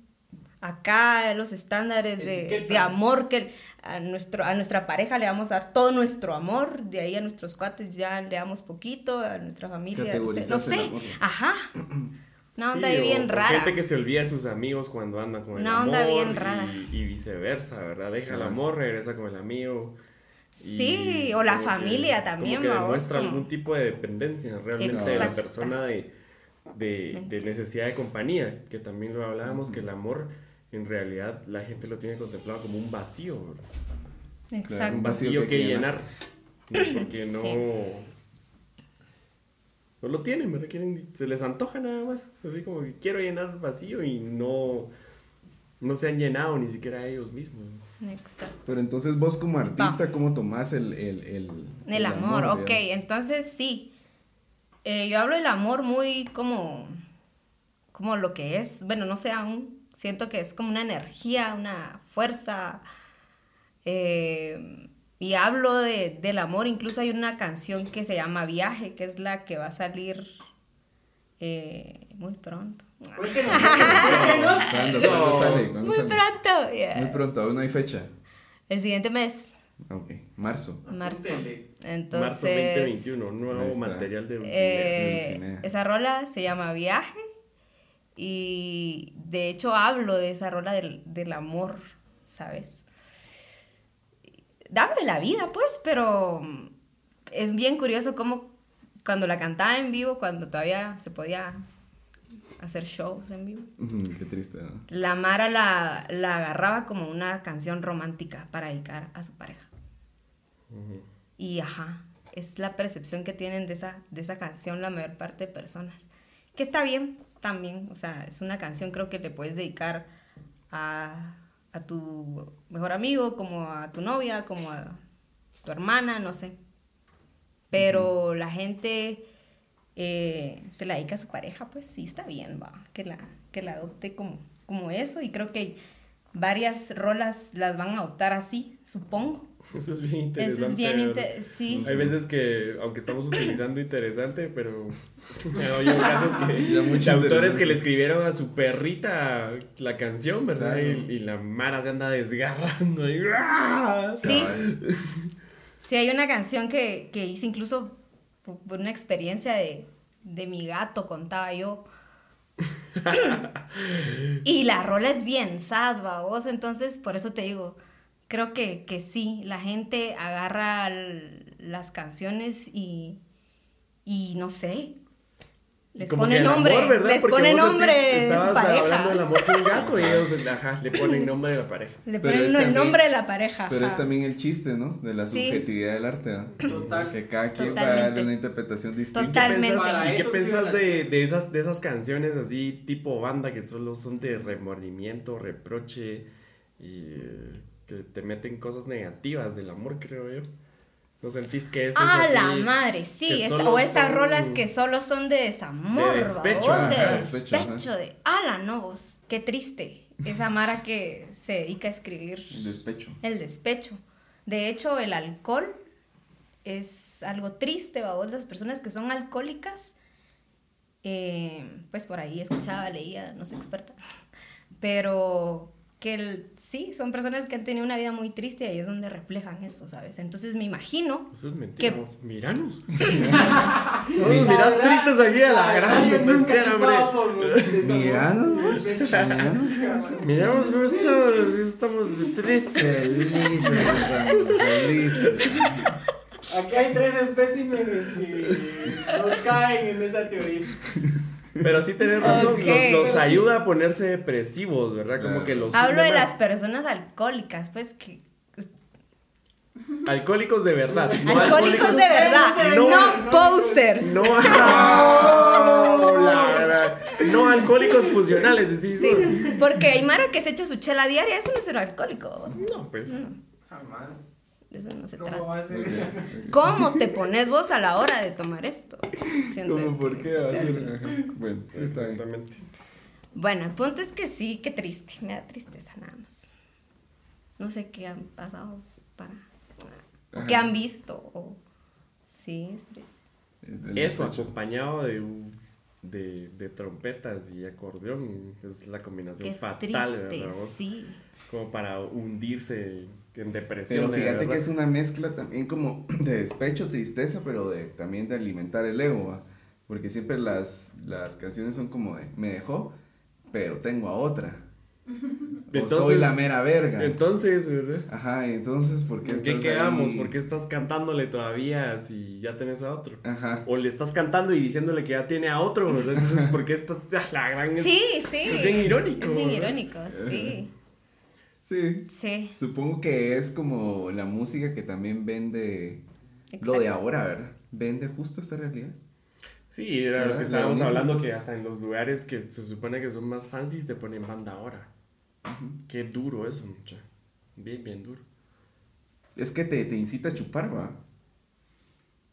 Speaker 5: acá los estándares de, de amor que a, nuestro, a nuestra pareja le vamos a dar todo nuestro amor, de ahí a nuestros cuates ya le damos poquito, a nuestra familia, no sé, no ajá. Una onda
Speaker 1: Sí,
Speaker 5: ahí bien rara.
Speaker 1: gente que se olvida de sus amigos cuando anda con el
Speaker 5: Una
Speaker 1: amor.
Speaker 5: onda bien
Speaker 1: y-
Speaker 5: rara.
Speaker 1: Y, viceversa, ¿verdad? Deja el amor, regresa con el amigo. Y
Speaker 5: Sí, o la
Speaker 1: como que-
Speaker 5: familia también,
Speaker 1: Como que demuestra
Speaker 5: como-
Speaker 1: algún tipo de dependencia realmente de la persona de, de, de necesidad de compañía, que también lo hablábamos, que el amor en realidad la gente lo tiene contemplado como un vacío, ¿verdad? un
Speaker 5: Exacto.
Speaker 2: Un
Speaker 1: vacío
Speaker 2: vacío
Speaker 1: que,
Speaker 2: que
Speaker 1: llenar.
Speaker 2: llenar.
Speaker 1: Porque no.
Speaker 5: Sí.
Speaker 1: No lo tienen, ¿verdad? Quieren, se les antoja nada más. Así como que quiero llenar vacío y no. No se han llenado ni siquiera ellos mismos.
Speaker 5: Exacto.
Speaker 2: Pero entonces vos como artista, ¿cómo tomás el, el, el,
Speaker 5: El amor, ok.
Speaker 2: digamos?
Speaker 5: Entonces sí. Eh, yo hablo del amor muy como. como lo que es. Bueno, no sé aún. Siento que es como una energía, una fuerza. eh, y hablo de, del amor. Incluso hay una canción que se llama Viaje, que es la que va a salir eh, muy pronto.
Speaker 2: ¿Cuándo, cuándo sale? ¿Cuándo
Speaker 5: Muy
Speaker 2: sale?
Speaker 5: pronto. yeah.
Speaker 2: Muy pronto, aún no hay fecha.
Speaker 5: El siguiente mes,
Speaker 2: Ok, marzo.
Speaker 5: marzo.
Speaker 6: Apúntele.
Speaker 5: Entonces.
Speaker 1: Marzo 2021,
Speaker 2: Ahí
Speaker 1: nuevo material de Dulcinea.
Speaker 5: Eh,
Speaker 2: Dulcinea.
Speaker 5: esa rola se llama Viaje y de hecho hablo de esa rola del, del amor, ¿sabes? Hablo de la vida, pues, pero es bien curioso cómo cuando la cantaba en vivo, cuando todavía se podía hacer shows en vivo,
Speaker 2: Qué triste, ¿no?
Speaker 5: la Mara la, la agarraba como una canción romántica para dedicar a su pareja. Y ajá, es la percepción que tienen de esa, de esa canción la mayor parte de personas. Que está bien también, o sea, es una canción creo que le puedes dedicar a, a tu mejor amigo, como a tu novia, como a tu hermana, no sé. Pero la gente eh, se la dedica a su pareja, pues sí está bien, va, que la, que la adopte como, como eso. Y creo que varias rolas las van a adoptar así, supongo.
Speaker 1: Eso es bien interesante.
Speaker 5: Eso es bien interesante, sí.
Speaker 1: Hay veces que, aunque estamos utilizando interesante, pero me oye casos que autores que le escribieron a su perrita la canción, ¿verdad?
Speaker 2: Claro.
Speaker 1: Y, y la Mara se anda desgarrando ahí. ¡ah!
Speaker 5: Sí. Sí, hay una canción que, que hice incluso por, una experiencia de, de mi gato, contaba yo. y la rola es bien sad, vos, entonces por eso te digo, creo que, que sí, la gente agarra las canciones y, y no sé, Les
Speaker 1: Como
Speaker 5: pone nombre,
Speaker 1: amor, ¿verdad?
Speaker 5: les
Speaker 1: Porque
Speaker 5: pone
Speaker 1: vos
Speaker 5: nombre
Speaker 1: sentís-
Speaker 5: su
Speaker 1: estabas
Speaker 5: pareja.
Speaker 1: hablando del amor con un gato y ellos ajá, le ponen nombre a la pareja.
Speaker 5: Le
Speaker 2: Pero
Speaker 5: ponen
Speaker 2: es
Speaker 5: el
Speaker 2: también-
Speaker 5: nombre de la pareja.
Speaker 2: Pero es
Speaker 5: ajá.
Speaker 2: también el chiste, ¿no? De la
Speaker 5: Sí.
Speaker 2: subjetividad del arte, ¿no?
Speaker 6: Total.
Speaker 2: Que cada quien va a
Speaker 5: Totalmente.
Speaker 2: darle una interpretación distinta.
Speaker 5: Totalmente.
Speaker 1: ¿Qué pensás,
Speaker 6: Para
Speaker 1: ¿Y qué
Speaker 6: eso
Speaker 1: pensás
Speaker 6: sirven
Speaker 1: de,
Speaker 6: las
Speaker 1: de esas, de esas canciones así tipo banda que solo son de remordimiento, reproche y eh, que te meten cosas negativas del amor, creo yo? ¿No sentís que eso
Speaker 5: Ah,
Speaker 1: es
Speaker 5: la madre, sí. esta- o esas
Speaker 1: son-
Speaker 5: rolas que solo son de desamor,
Speaker 1: De despecho,
Speaker 5: de
Speaker 2: ajá,
Speaker 5: despecho,
Speaker 2: despecho,
Speaker 5: de ala, no vos. Qué triste. Esa Mara que se dedica a escribir
Speaker 2: El despecho.
Speaker 5: el despecho. De hecho, el alcohol es algo triste, babos. Las personas que son alcohólicas, eh, pues por ahí escuchaba, leía, no soy experta, pero que el- sí, son personas que han tenido una vida muy triste y ahí es donde reflejan eso, ¿sabes? Entonces me imagino
Speaker 1: Eso es mentira. Vos, Miranos.
Speaker 6: Verdad,
Speaker 1: tristes aquí a la gran
Speaker 6: yo nunca
Speaker 1: pecera,
Speaker 6: he
Speaker 1: hombre.
Speaker 6: chupado por desamor.
Speaker 2: Miranos, miranos.
Speaker 1: Miramos cómo estamos, estamos tristes.
Speaker 2: Felices.
Speaker 6: Aquí hay tres especímenes que no caen en esa teoría.
Speaker 1: Pero sí tenés razón,
Speaker 5: Ok.
Speaker 1: los, los ayuda a ponerse depresivos, ¿verdad? Como que los
Speaker 5: Hablo de
Speaker 1: más.
Speaker 5: las personas alcohólicas, pues que
Speaker 1: Alcohólicos de verdad. no
Speaker 5: alcohólicos de verdad,
Speaker 1: No.
Speaker 5: no, posers.
Speaker 1: No, ah, la no alcohólicos funcionales, decís.
Speaker 5: Sí, porque hay Mara que se echa su chela diaria, eso no es ser alcohólico.
Speaker 1: No, pues.
Speaker 6: Jamás.
Speaker 5: De eso no se
Speaker 6: ¿Cómo
Speaker 5: trata.
Speaker 6: a eso?
Speaker 5: ¿Cómo te pones vos a la hora de tomar esto? Siento
Speaker 2: ¿Cómo por qué hacer? Bueno, sí está bien.
Speaker 5: Bueno, el punto es que sí, qué triste, me da tristeza nada más. No sé qué han pasado para... O qué han visto, o... Sí, es triste.
Speaker 1: Eso, acompañado de, un- de, de trompetas y acordeón, es la combinación
Speaker 5: Qué
Speaker 1: fatal,
Speaker 5: triste,
Speaker 1: ¿verdad?
Speaker 5: sí.
Speaker 1: Como para hundirse en depresión.
Speaker 2: Pero fíjate que es una mezcla también como de despecho, tristeza, pero de también de alimentar el ego, ¿va? Porque siempre las, las canciones son como de, me dejó, pero tengo a otra. o
Speaker 1: Entonces-
Speaker 2: soy la mera verga.
Speaker 1: Entonces, ¿verdad?
Speaker 2: Ajá, y entonces, ¿por qué
Speaker 1: ¿En qué quedamos?
Speaker 2: ahí?
Speaker 1: ¿Por qué estás cantándole todavía si ya tenés a otro?
Speaker 2: Ajá.
Speaker 1: O le estás cantando y diciéndole que ya tiene a otro, ¿verdad? Entonces, ¿por qué estás la gran es-
Speaker 5: Sí, sí.
Speaker 1: es bien irónico,
Speaker 5: Es bien
Speaker 1: ¿verdad?
Speaker 5: irónico, sí.
Speaker 2: Sí.
Speaker 5: Sí.
Speaker 2: Supongo que es como la música que también vende lo de ahora, ¿verdad? Vende justo esta realidad.
Speaker 1: Sí, era lo que estábamos hablando, que hasta en los lugares que se supone que son más fancies te ponen banda ahora. Qué duro eso, mucha. Bien, bien duro.
Speaker 2: Es que te, te incita a chupar, va.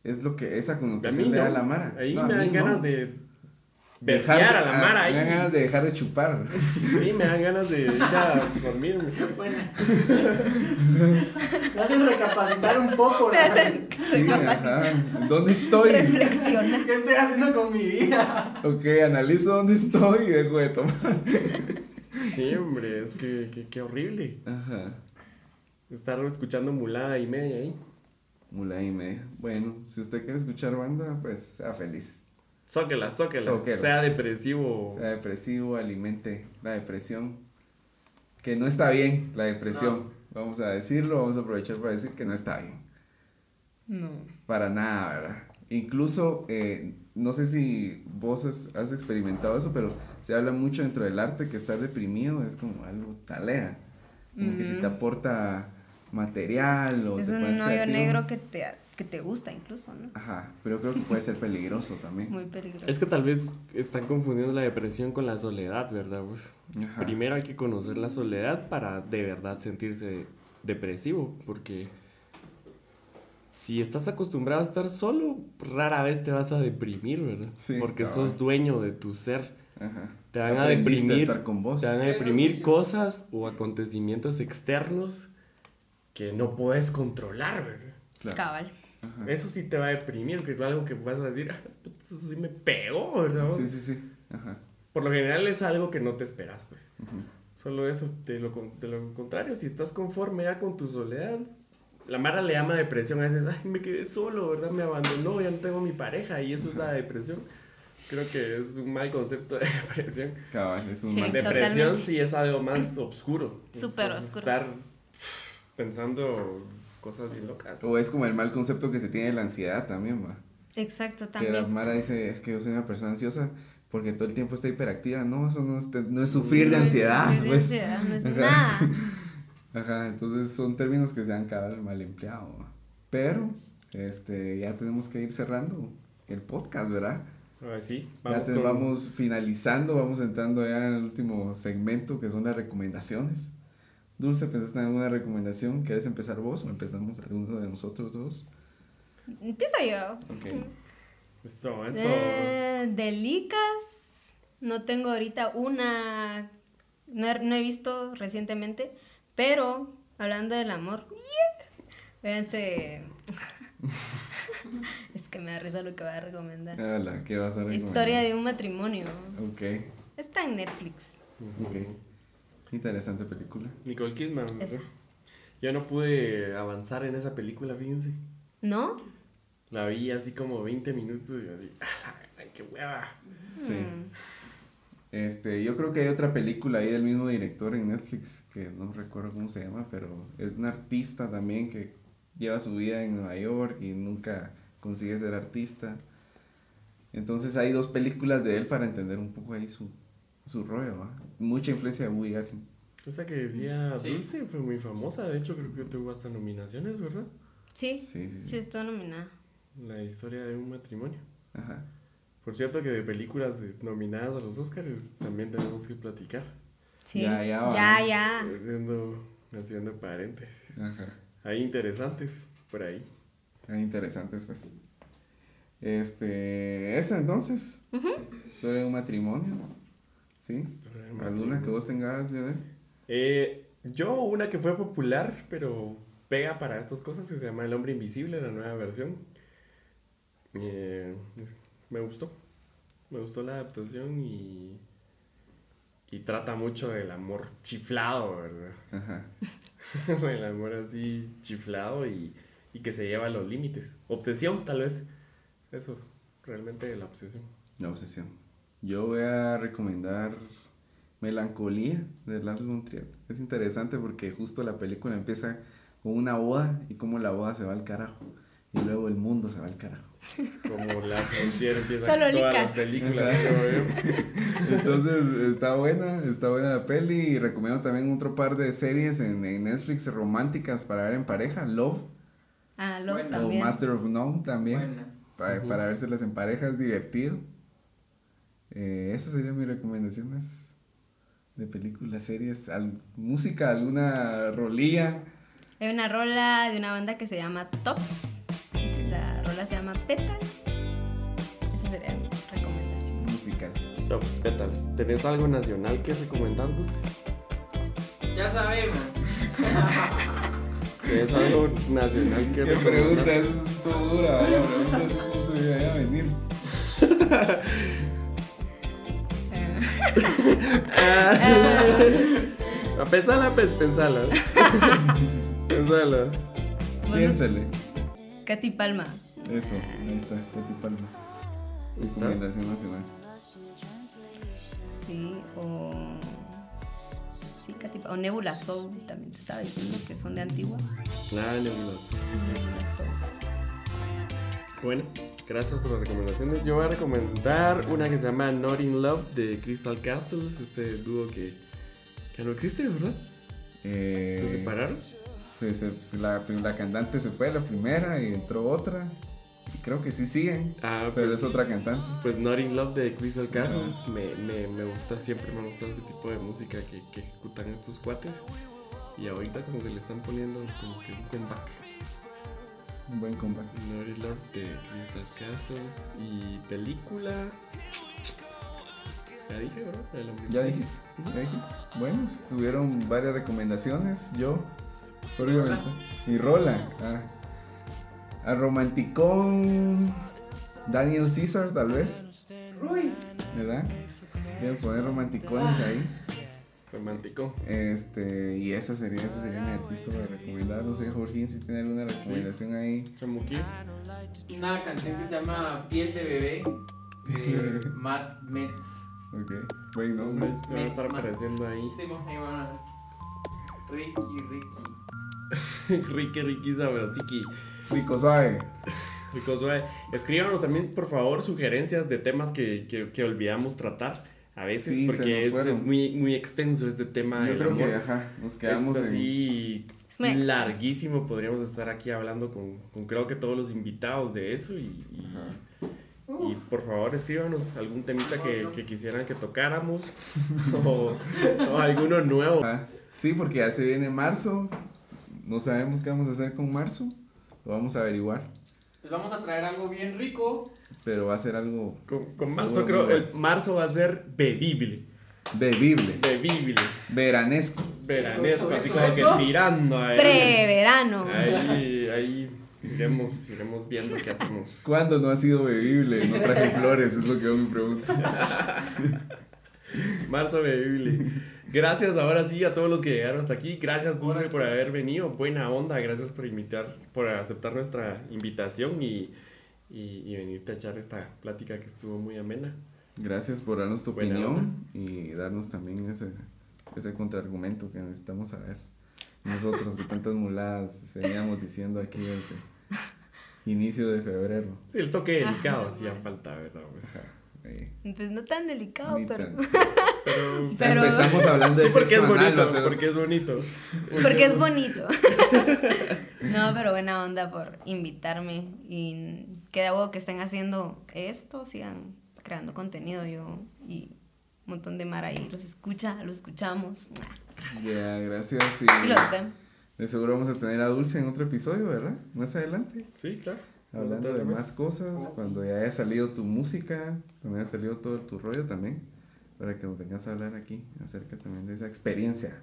Speaker 2: Es lo que esa connotación le da a
Speaker 1: no.
Speaker 2: la Mara.
Speaker 1: Ahí
Speaker 2: No,
Speaker 1: me dan
Speaker 2: no.
Speaker 1: ganas de
Speaker 2: Dejar
Speaker 1: a la
Speaker 2: ah,
Speaker 1: Mara
Speaker 2: Me dan ganas
Speaker 1: ahí.
Speaker 2: de dejar de chupar.
Speaker 1: Sí, me dan ganas de ir a dormirme.
Speaker 6: Buena. Me hacen recapacitar un poco.
Speaker 5: Me
Speaker 6: ¿no?
Speaker 5: hacen
Speaker 2: Sí,
Speaker 5: recapacitar,
Speaker 2: ajá. ¿Dónde estoy?
Speaker 6: ¿Qué estoy haciendo con mi vida?
Speaker 2: Ok, analizo dónde estoy y dejo de tomar.
Speaker 1: Sí, hombre, es que, que, qué horrible.
Speaker 2: Ajá.
Speaker 1: Estar escuchando mulada y media ahí.
Speaker 2: Mula y media. Bueno, si usted quiere escuchar banda, pues sea feliz.
Speaker 1: Zóquela, zóquela.
Speaker 2: Zóquela.
Speaker 1: Sea depresivo.
Speaker 2: Sea depresivo, alimente la depresión. Que no está bien la depresión. Vamos a decirlo, vamos a aprovechar para decir que no está bien.
Speaker 5: No.
Speaker 2: Para nada, ¿verdad? Incluso, eh, no sé si vos has, has experimentado eso, pero se habla mucho dentro del arte que estar deprimido es como algo talea. Como que si te aporta material o
Speaker 5: Es
Speaker 2: te
Speaker 5: un hoyo negro que te, que te gusta incluso, ¿no?
Speaker 2: Ajá, pero creo que puede ser peligroso también.
Speaker 5: Muy peligroso.
Speaker 1: Es que tal vez están confundiendo la depresión con la soledad, ¿verdad? Pues,
Speaker 2: Ajá.
Speaker 1: primero hay que conocer la soledad para de verdad sentirse depresivo, porque si estás acostumbrado a estar solo, rara vez te vas a deprimir, ¿verdad?
Speaker 2: Sí,
Speaker 1: porque sos dueño de tu ser.
Speaker 2: Ajá.
Speaker 1: Te van a deprimir,
Speaker 2: estar con vos.
Speaker 1: te van a deprimir cosas o acontecimientos externos que no puedes controlar, ¿verdad?
Speaker 2: Claro.
Speaker 5: Cabal.
Speaker 1: Eso sí te va a deprimir, que es algo que vas a decir, "Ah, eso sí me pegó, ¿verdad?
Speaker 2: Sí, sí, sí. Ajá.
Speaker 1: Por lo general es algo que no te esperas, pues. Solo eso, de lo, con- de lo contrario, si estás conforme ya con tu soledad, la Mara le llama depresión, a veces, ay, me quedé solo, ¿verdad? Me abandonó, ya no tengo mi pareja, y eso es la depresión. Creo que es un mal concepto de depresión.
Speaker 2: Cabal, es un
Speaker 5: Sí,
Speaker 2: mal-
Speaker 1: Depresión
Speaker 5: totalmente.
Speaker 1: sí es algo más oscuro. Es-
Speaker 5: Súper
Speaker 1: es
Speaker 5: oscuro.
Speaker 1: Estar pensando cosas bien locas.
Speaker 2: O es como el mal concepto que se tiene de la ansiedad también, va.
Speaker 5: Exacto,
Speaker 2: Que la
Speaker 5: también.
Speaker 2: Mara dice, es que yo soy una persona ansiosa porque todo el tiempo está hiperactiva. No, eso no es, no es sufrir de
Speaker 5: No es
Speaker 2: ansiedad.
Speaker 5: sufrir de
Speaker 2: pues.
Speaker 5: ansiedad, no es
Speaker 2: Ajá.
Speaker 5: nada.
Speaker 2: Ajá, entonces son términos que se han cabal mal empleado. ¿va? Pero, este, ya tenemos que ir cerrando el podcast, ¿verdad?
Speaker 1: Sí,
Speaker 2: ya
Speaker 1: vamos
Speaker 2: te-
Speaker 1: con-
Speaker 2: vamos finalizando, vamos entrando ya en el último segmento que son las recomendaciones. Dulce, ¿pensaste en alguna recomendación? ¿Quieres empezar vos o empezamos alguno de nosotros dos?
Speaker 5: Empiezo yo.
Speaker 1: Ok. Eso, eso.
Speaker 5: Eh, de licas, no tengo ahorita una, no he, no he visto recientemente, pero hablando del amor, véanse, es que me da risa lo que voy a recomendar.
Speaker 2: Hola, ¿qué vas a recomendar?
Speaker 5: Historia de un matrimonio,
Speaker 2: Ok,
Speaker 5: está en Netflix.
Speaker 2: ok. Interesante película.
Speaker 1: Nicole Kidman.
Speaker 5: Esa.
Speaker 1: Yo no pude avanzar en esa película, fíjense.
Speaker 5: ¿No?
Speaker 1: La vi así como 20 minutos y así, ¡ay, qué hueva!
Speaker 2: Sí.
Speaker 5: Mm.
Speaker 2: Este, yo creo que hay otra película ahí del mismo director en Netflix, que no recuerdo cómo se llama, pero es un artista también que lleva su vida en Nueva York y nunca consigue ser artista. Entonces hay dos películas de él para entender un poco ahí su, su rollo, ¿va? Mucha influencia de Woody Allen.
Speaker 1: Esa que decía
Speaker 6: Sí.
Speaker 1: Dulce fue muy famosa, de hecho creo que tuvo hasta nominaciones, ¿verdad?
Speaker 5: Sí,
Speaker 2: Sí, sí, sí.
Speaker 5: sí, estoy nominada.
Speaker 1: La historia de un matrimonio.
Speaker 2: Ajá.
Speaker 1: Por cierto que de películas nominadas a los Oscars también tenemos que platicar.
Speaker 5: Sí.
Speaker 2: Ya, ya va.
Speaker 5: ya, ya.
Speaker 1: Haciendo, haciendo paréntesis.
Speaker 2: Ajá.
Speaker 1: Hay interesantes por ahí.
Speaker 2: Ah, interesantes, pues. Este, esa entonces. Historia de un matrimonio. ¿Sí? ¿Alguna que vos tengas, Lionel?
Speaker 1: Eh, yo una que fue popular, pero pega para estas cosas, que se llama El Hombre Invisible, la nueva versión. Eh, me gustó. Me gustó la adaptación y, y trata mucho del amor chiflado, ¿verdad?
Speaker 2: Ajá.
Speaker 1: el amor así chiflado y, y que se lleva a los límites. Obsesión, tal vez. Eso, realmente la obsesión.
Speaker 2: La obsesión. Yo voy a recomendar Melancolía de Lars von Trier. Es interesante porque justo la película empieza con una boda y cómo la boda se va al carajo. Y luego el mundo se va al carajo.
Speaker 1: Como la frontera empieza con todas las películas.
Speaker 2: Entonces está buena, está buena la peli. Y recomiendo también otro par de series en, en Netflix románticas para ver en pareja. Love
Speaker 5: Ah, lo
Speaker 6: Bueno.
Speaker 2: o. Master of None también.
Speaker 6: Buena.
Speaker 2: Para, para vérselas en pareja es divertido. Eh, esas serían mis recomendaciones de películas, series, al- música, alguna rolilla.
Speaker 5: Hay una rola de una banda que se llama Tops. La rola se llama Petals. Esa sería mi recomendación.
Speaker 2: Musical.
Speaker 1: Top Petals. ¿Tenés algo nacional que recomendar, Dulce?
Speaker 6: Ya sabemos.
Speaker 1: ¿Tenés algo nacional que
Speaker 2: ¿Qué
Speaker 1: recomendar?
Speaker 2: pregunta? Es todo dura, la pregunta es no se veía venir.
Speaker 1: Ah, Pensala, pues, pensala. pensala.
Speaker 5: Bueno,
Speaker 2: Piénsale.
Speaker 5: Katy Palma.
Speaker 2: Eso, ahí está, Katy Palma. Recomendación nacional.
Speaker 5: Sí, o. Sí, Katy Palma. O Nebula Soul, también te estaba diciendo que son de Antigua.
Speaker 1: Ah, nebuloso.
Speaker 5: Nebula Soul.
Speaker 1: Bueno, gracias por las recomendaciones. Yo voy a recomendar una que se llama Not in Love de Crystal Castles, este dúo que, que no existe, ¿verdad?
Speaker 2: Eh,
Speaker 1: ¿Se separaron?
Speaker 2: se- la, la cantante se fue la primera y entró otra. Y creo que sí siguen,
Speaker 1: Ah,
Speaker 2: pero
Speaker 1: pues,
Speaker 2: es otra cantante.
Speaker 1: Pues Not in Love de Crystal Castles me, me, me gusta, siempre me gusta ese tipo de música que, que ejecutan estos cuates. Y ahorita como que le están poniendo como que un comeback.
Speaker 2: Un buen comeback.
Speaker 1: Not in Love de Crystal Castles y película... Ya dije, hombre
Speaker 2: Ya dijiste, ya dijiste. Bueno, tuvieron varias recomendaciones. Yo, obviamente. Y Rola. Ah. A Romanticón. Daniel Caesar, tal vez.
Speaker 6: Uy.
Speaker 2: ¿Verdad? Deben poner romanticones ahí.
Speaker 1: Romántico.
Speaker 2: Este, y esa sería, esa sería mi artista para recomendar. No sé, Jorge, si tiene alguna recomendación ahí.
Speaker 1: Chamuquí.
Speaker 6: Una canción que se llama Piel de bebé de Matt Met.
Speaker 2: Ok, buen nombre.
Speaker 1: Se va a estar apareciendo ahí.
Speaker 6: Sí, ahí van a- Ricky, Ricky.
Speaker 1: Ricky, Ricky Sabrosiki.
Speaker 2: Rico suave.
Speaker 1: Chicos, suave. escríbanos también, por favor, sugerencias de temas que, que, que olvidamos tratar. A veces,
Speaker 2: Sí,
Speaker 1: porque es, es muy, muy extenso este tema
Speaker 2: Yo
Speaker 1: del
Speaker 2: creo
Speaker 1: amor.
Speaker 2: que, ajá, nos quedamos
Speaker 1: es
Speaker 2: en...
Speaker 1: así
Speaker 5: extenso.
Speaker 1: larguísimo. Podríamos estar aquí hablando con, con creo que todos los invitados de eso. Y, y, y por favor, escríbanos algún temita que, que quisieran que tocáramos o, o alguno nuevo.
Speaker 2: Ah, sí, porque ya se viene marzo. No sabemos qué vamos a hacer con marzo. Lo vamos a averiguar.
Speaker 6: Les vamos a traer algo bien rico.
Speaker 2: Pero va a ser algo
Speaker 1: Con, con marzo, creo,
Speaker 2: bueno.
Speaker 1: el marzo va a ser bebible.
Speaker 2: bebible,
Speaker 1: Bebible.
Speaker 2: veranesco.
Speaker 1: Veranesco, así como que tirando ahí.
Speaker 5: Preverano.
Speaker 1: Ahí, ahí iremos, iremos viendo qué hacemos.
Speaker 2: ¿Cuándo no ha sido bebible? No traje flores, es lo que yo me pregunto.
Speaker 1: Marzo bebible. Gracias ahora sí a todos los que llegaron hasta aquí. Gracias Dulce por
Speaker 6: sí.
Speaker 1: haber venido. Buena onda. Gracias por invitar, por aceptar nuestra invitación y, y, y venirte a echar esta plática que estuvo muy amena.
Speaker 2: Gracias por darnos tu
Speaker 1: Buena
Speaker 2: opinión y darnos también ese, ese contraargumento que necesitamos saber. Nosotros que tantas muladas veníamos diciendo aquí desde inicio de febrero.
Speaker 1: Sí, el toque delicado hacía falta, ¿verdad? Pues,
Speaker 2: Ahí,
Speaker 5: Pues no tan delicado,
Speaker 2: ni
Speaker 5: pero.
Speaker 2: tan- sí.
Speaker 1: pero,
Speaker 2: O sea,
Speaker 5: Pero-
Speaker 2: empezamos hablando de
Speaker 1: sí, porque es
Speaker 2: sexo anal,
Speaker 1: bonito,
Speaker 2: o sea,
Speaker 1: porque es bonito.
Speaker 5: Porque es bonito. No, pero buena onda por invitarme. Y queda huevo que estén haciendo esto, sigan creando contenido yo y un montón de Mara ahí los escucha, los escuchamos.
Speaker 2: Ya, gracias. Y
Speaker 5: Y los ven.
Speaker 2: de seguro vamos a tener a Dulce en otro episodio, ¿verdad? Más adelante.
Speaker 1: Sí, claro.
Speaker 2: Hablando de más cosas, cuando ya haya salido tu música, cuando haya salido todo tu rollo también, para que nos vengas a hablar aquí acerca también de esa experiencia.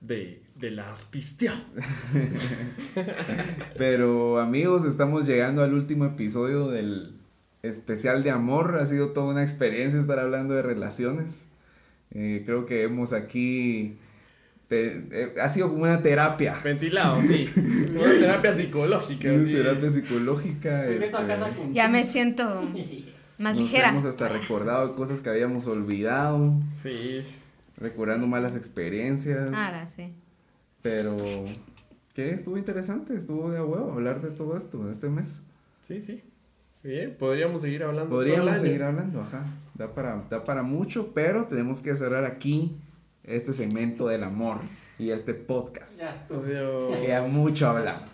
Speaker 1: De, de la artistia.
Speaker 2: Pero amigos, estamos llegando al último episodio del especial de amor. Ha sido toda una experiencia estar hablando de relaciones. Eh, creo que hemos aquí... te- eh, ha sido como una terapia.
Speaker 1: Ventilado, sí. Una terapia psicológica.
Speaker 2: Una
Speaker 1: sí.
Speaker 2: terapia psicológica. Este,
Speaker 6: casa con.
Speaker 5: Ya me siento más
Speaker 2: nos
Speaker 5: ligera.
Speaker 2: hemos hasta recordado cosas que habíamos olvidado.
Speaker 1: Sí.
Speaker 2: recordando malas experiencias.
Speaker 5: Ah, sí.
Speaker 2: Pero que estuvo interesante, estuvo de a huevo hablar de todo esto este mes.
Speaker 1: Sí, sí. Bien, podríamos seguir hablando. todo el
Speaker 2: Podríamos
Speaker 1: año.
Speaker 2: seguir hablando, ajá. Da para, da para mucho, pero tenemos que cerrar aquí este segmento del amor y este podcast.
Speaker 6: Ya estuvo.
Speaker 1: Adiós.
Speaker 2: Que ya mucho hablamos.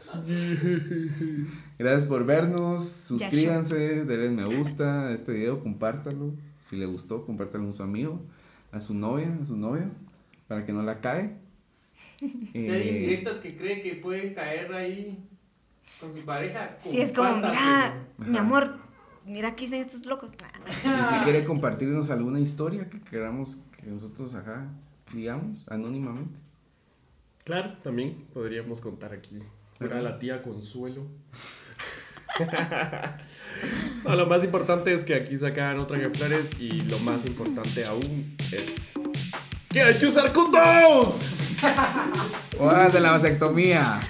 Speaker 2: Gracias por vernos. Suscríbanse, denle me gusta a este video, compártalo. Si le gustó, compártalo a su amigo, a su novia, a su novio, para que no la cae.
Speaker 6: Si hay
Speaker 2: Eh,
Speaker 6: indirectas que cree que pueden caer ahí con su pareja.
Speaker 5: Sí, es como, mira, mi amor, mira qué dicen estos locos.
Speaker 2: Y si quiere compartirnos alguna historia que queramos que nosotros, ajá, digamos, anónimamente.
Speaker 1: Claro, también podríamos contar aquí. Era la tía Consuelo. no, lo más importante es que aquí sacaban otra que flores y lo más importante aún es que hay que usar condón.
Speaker 2: Horas de la vasectomía.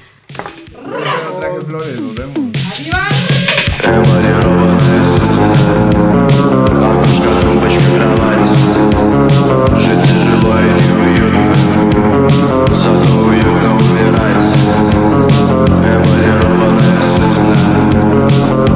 Speaker 2: Traje flores, nos vemos.
Speaker 6: ¡Arriba!
Speaker 3: Thank you.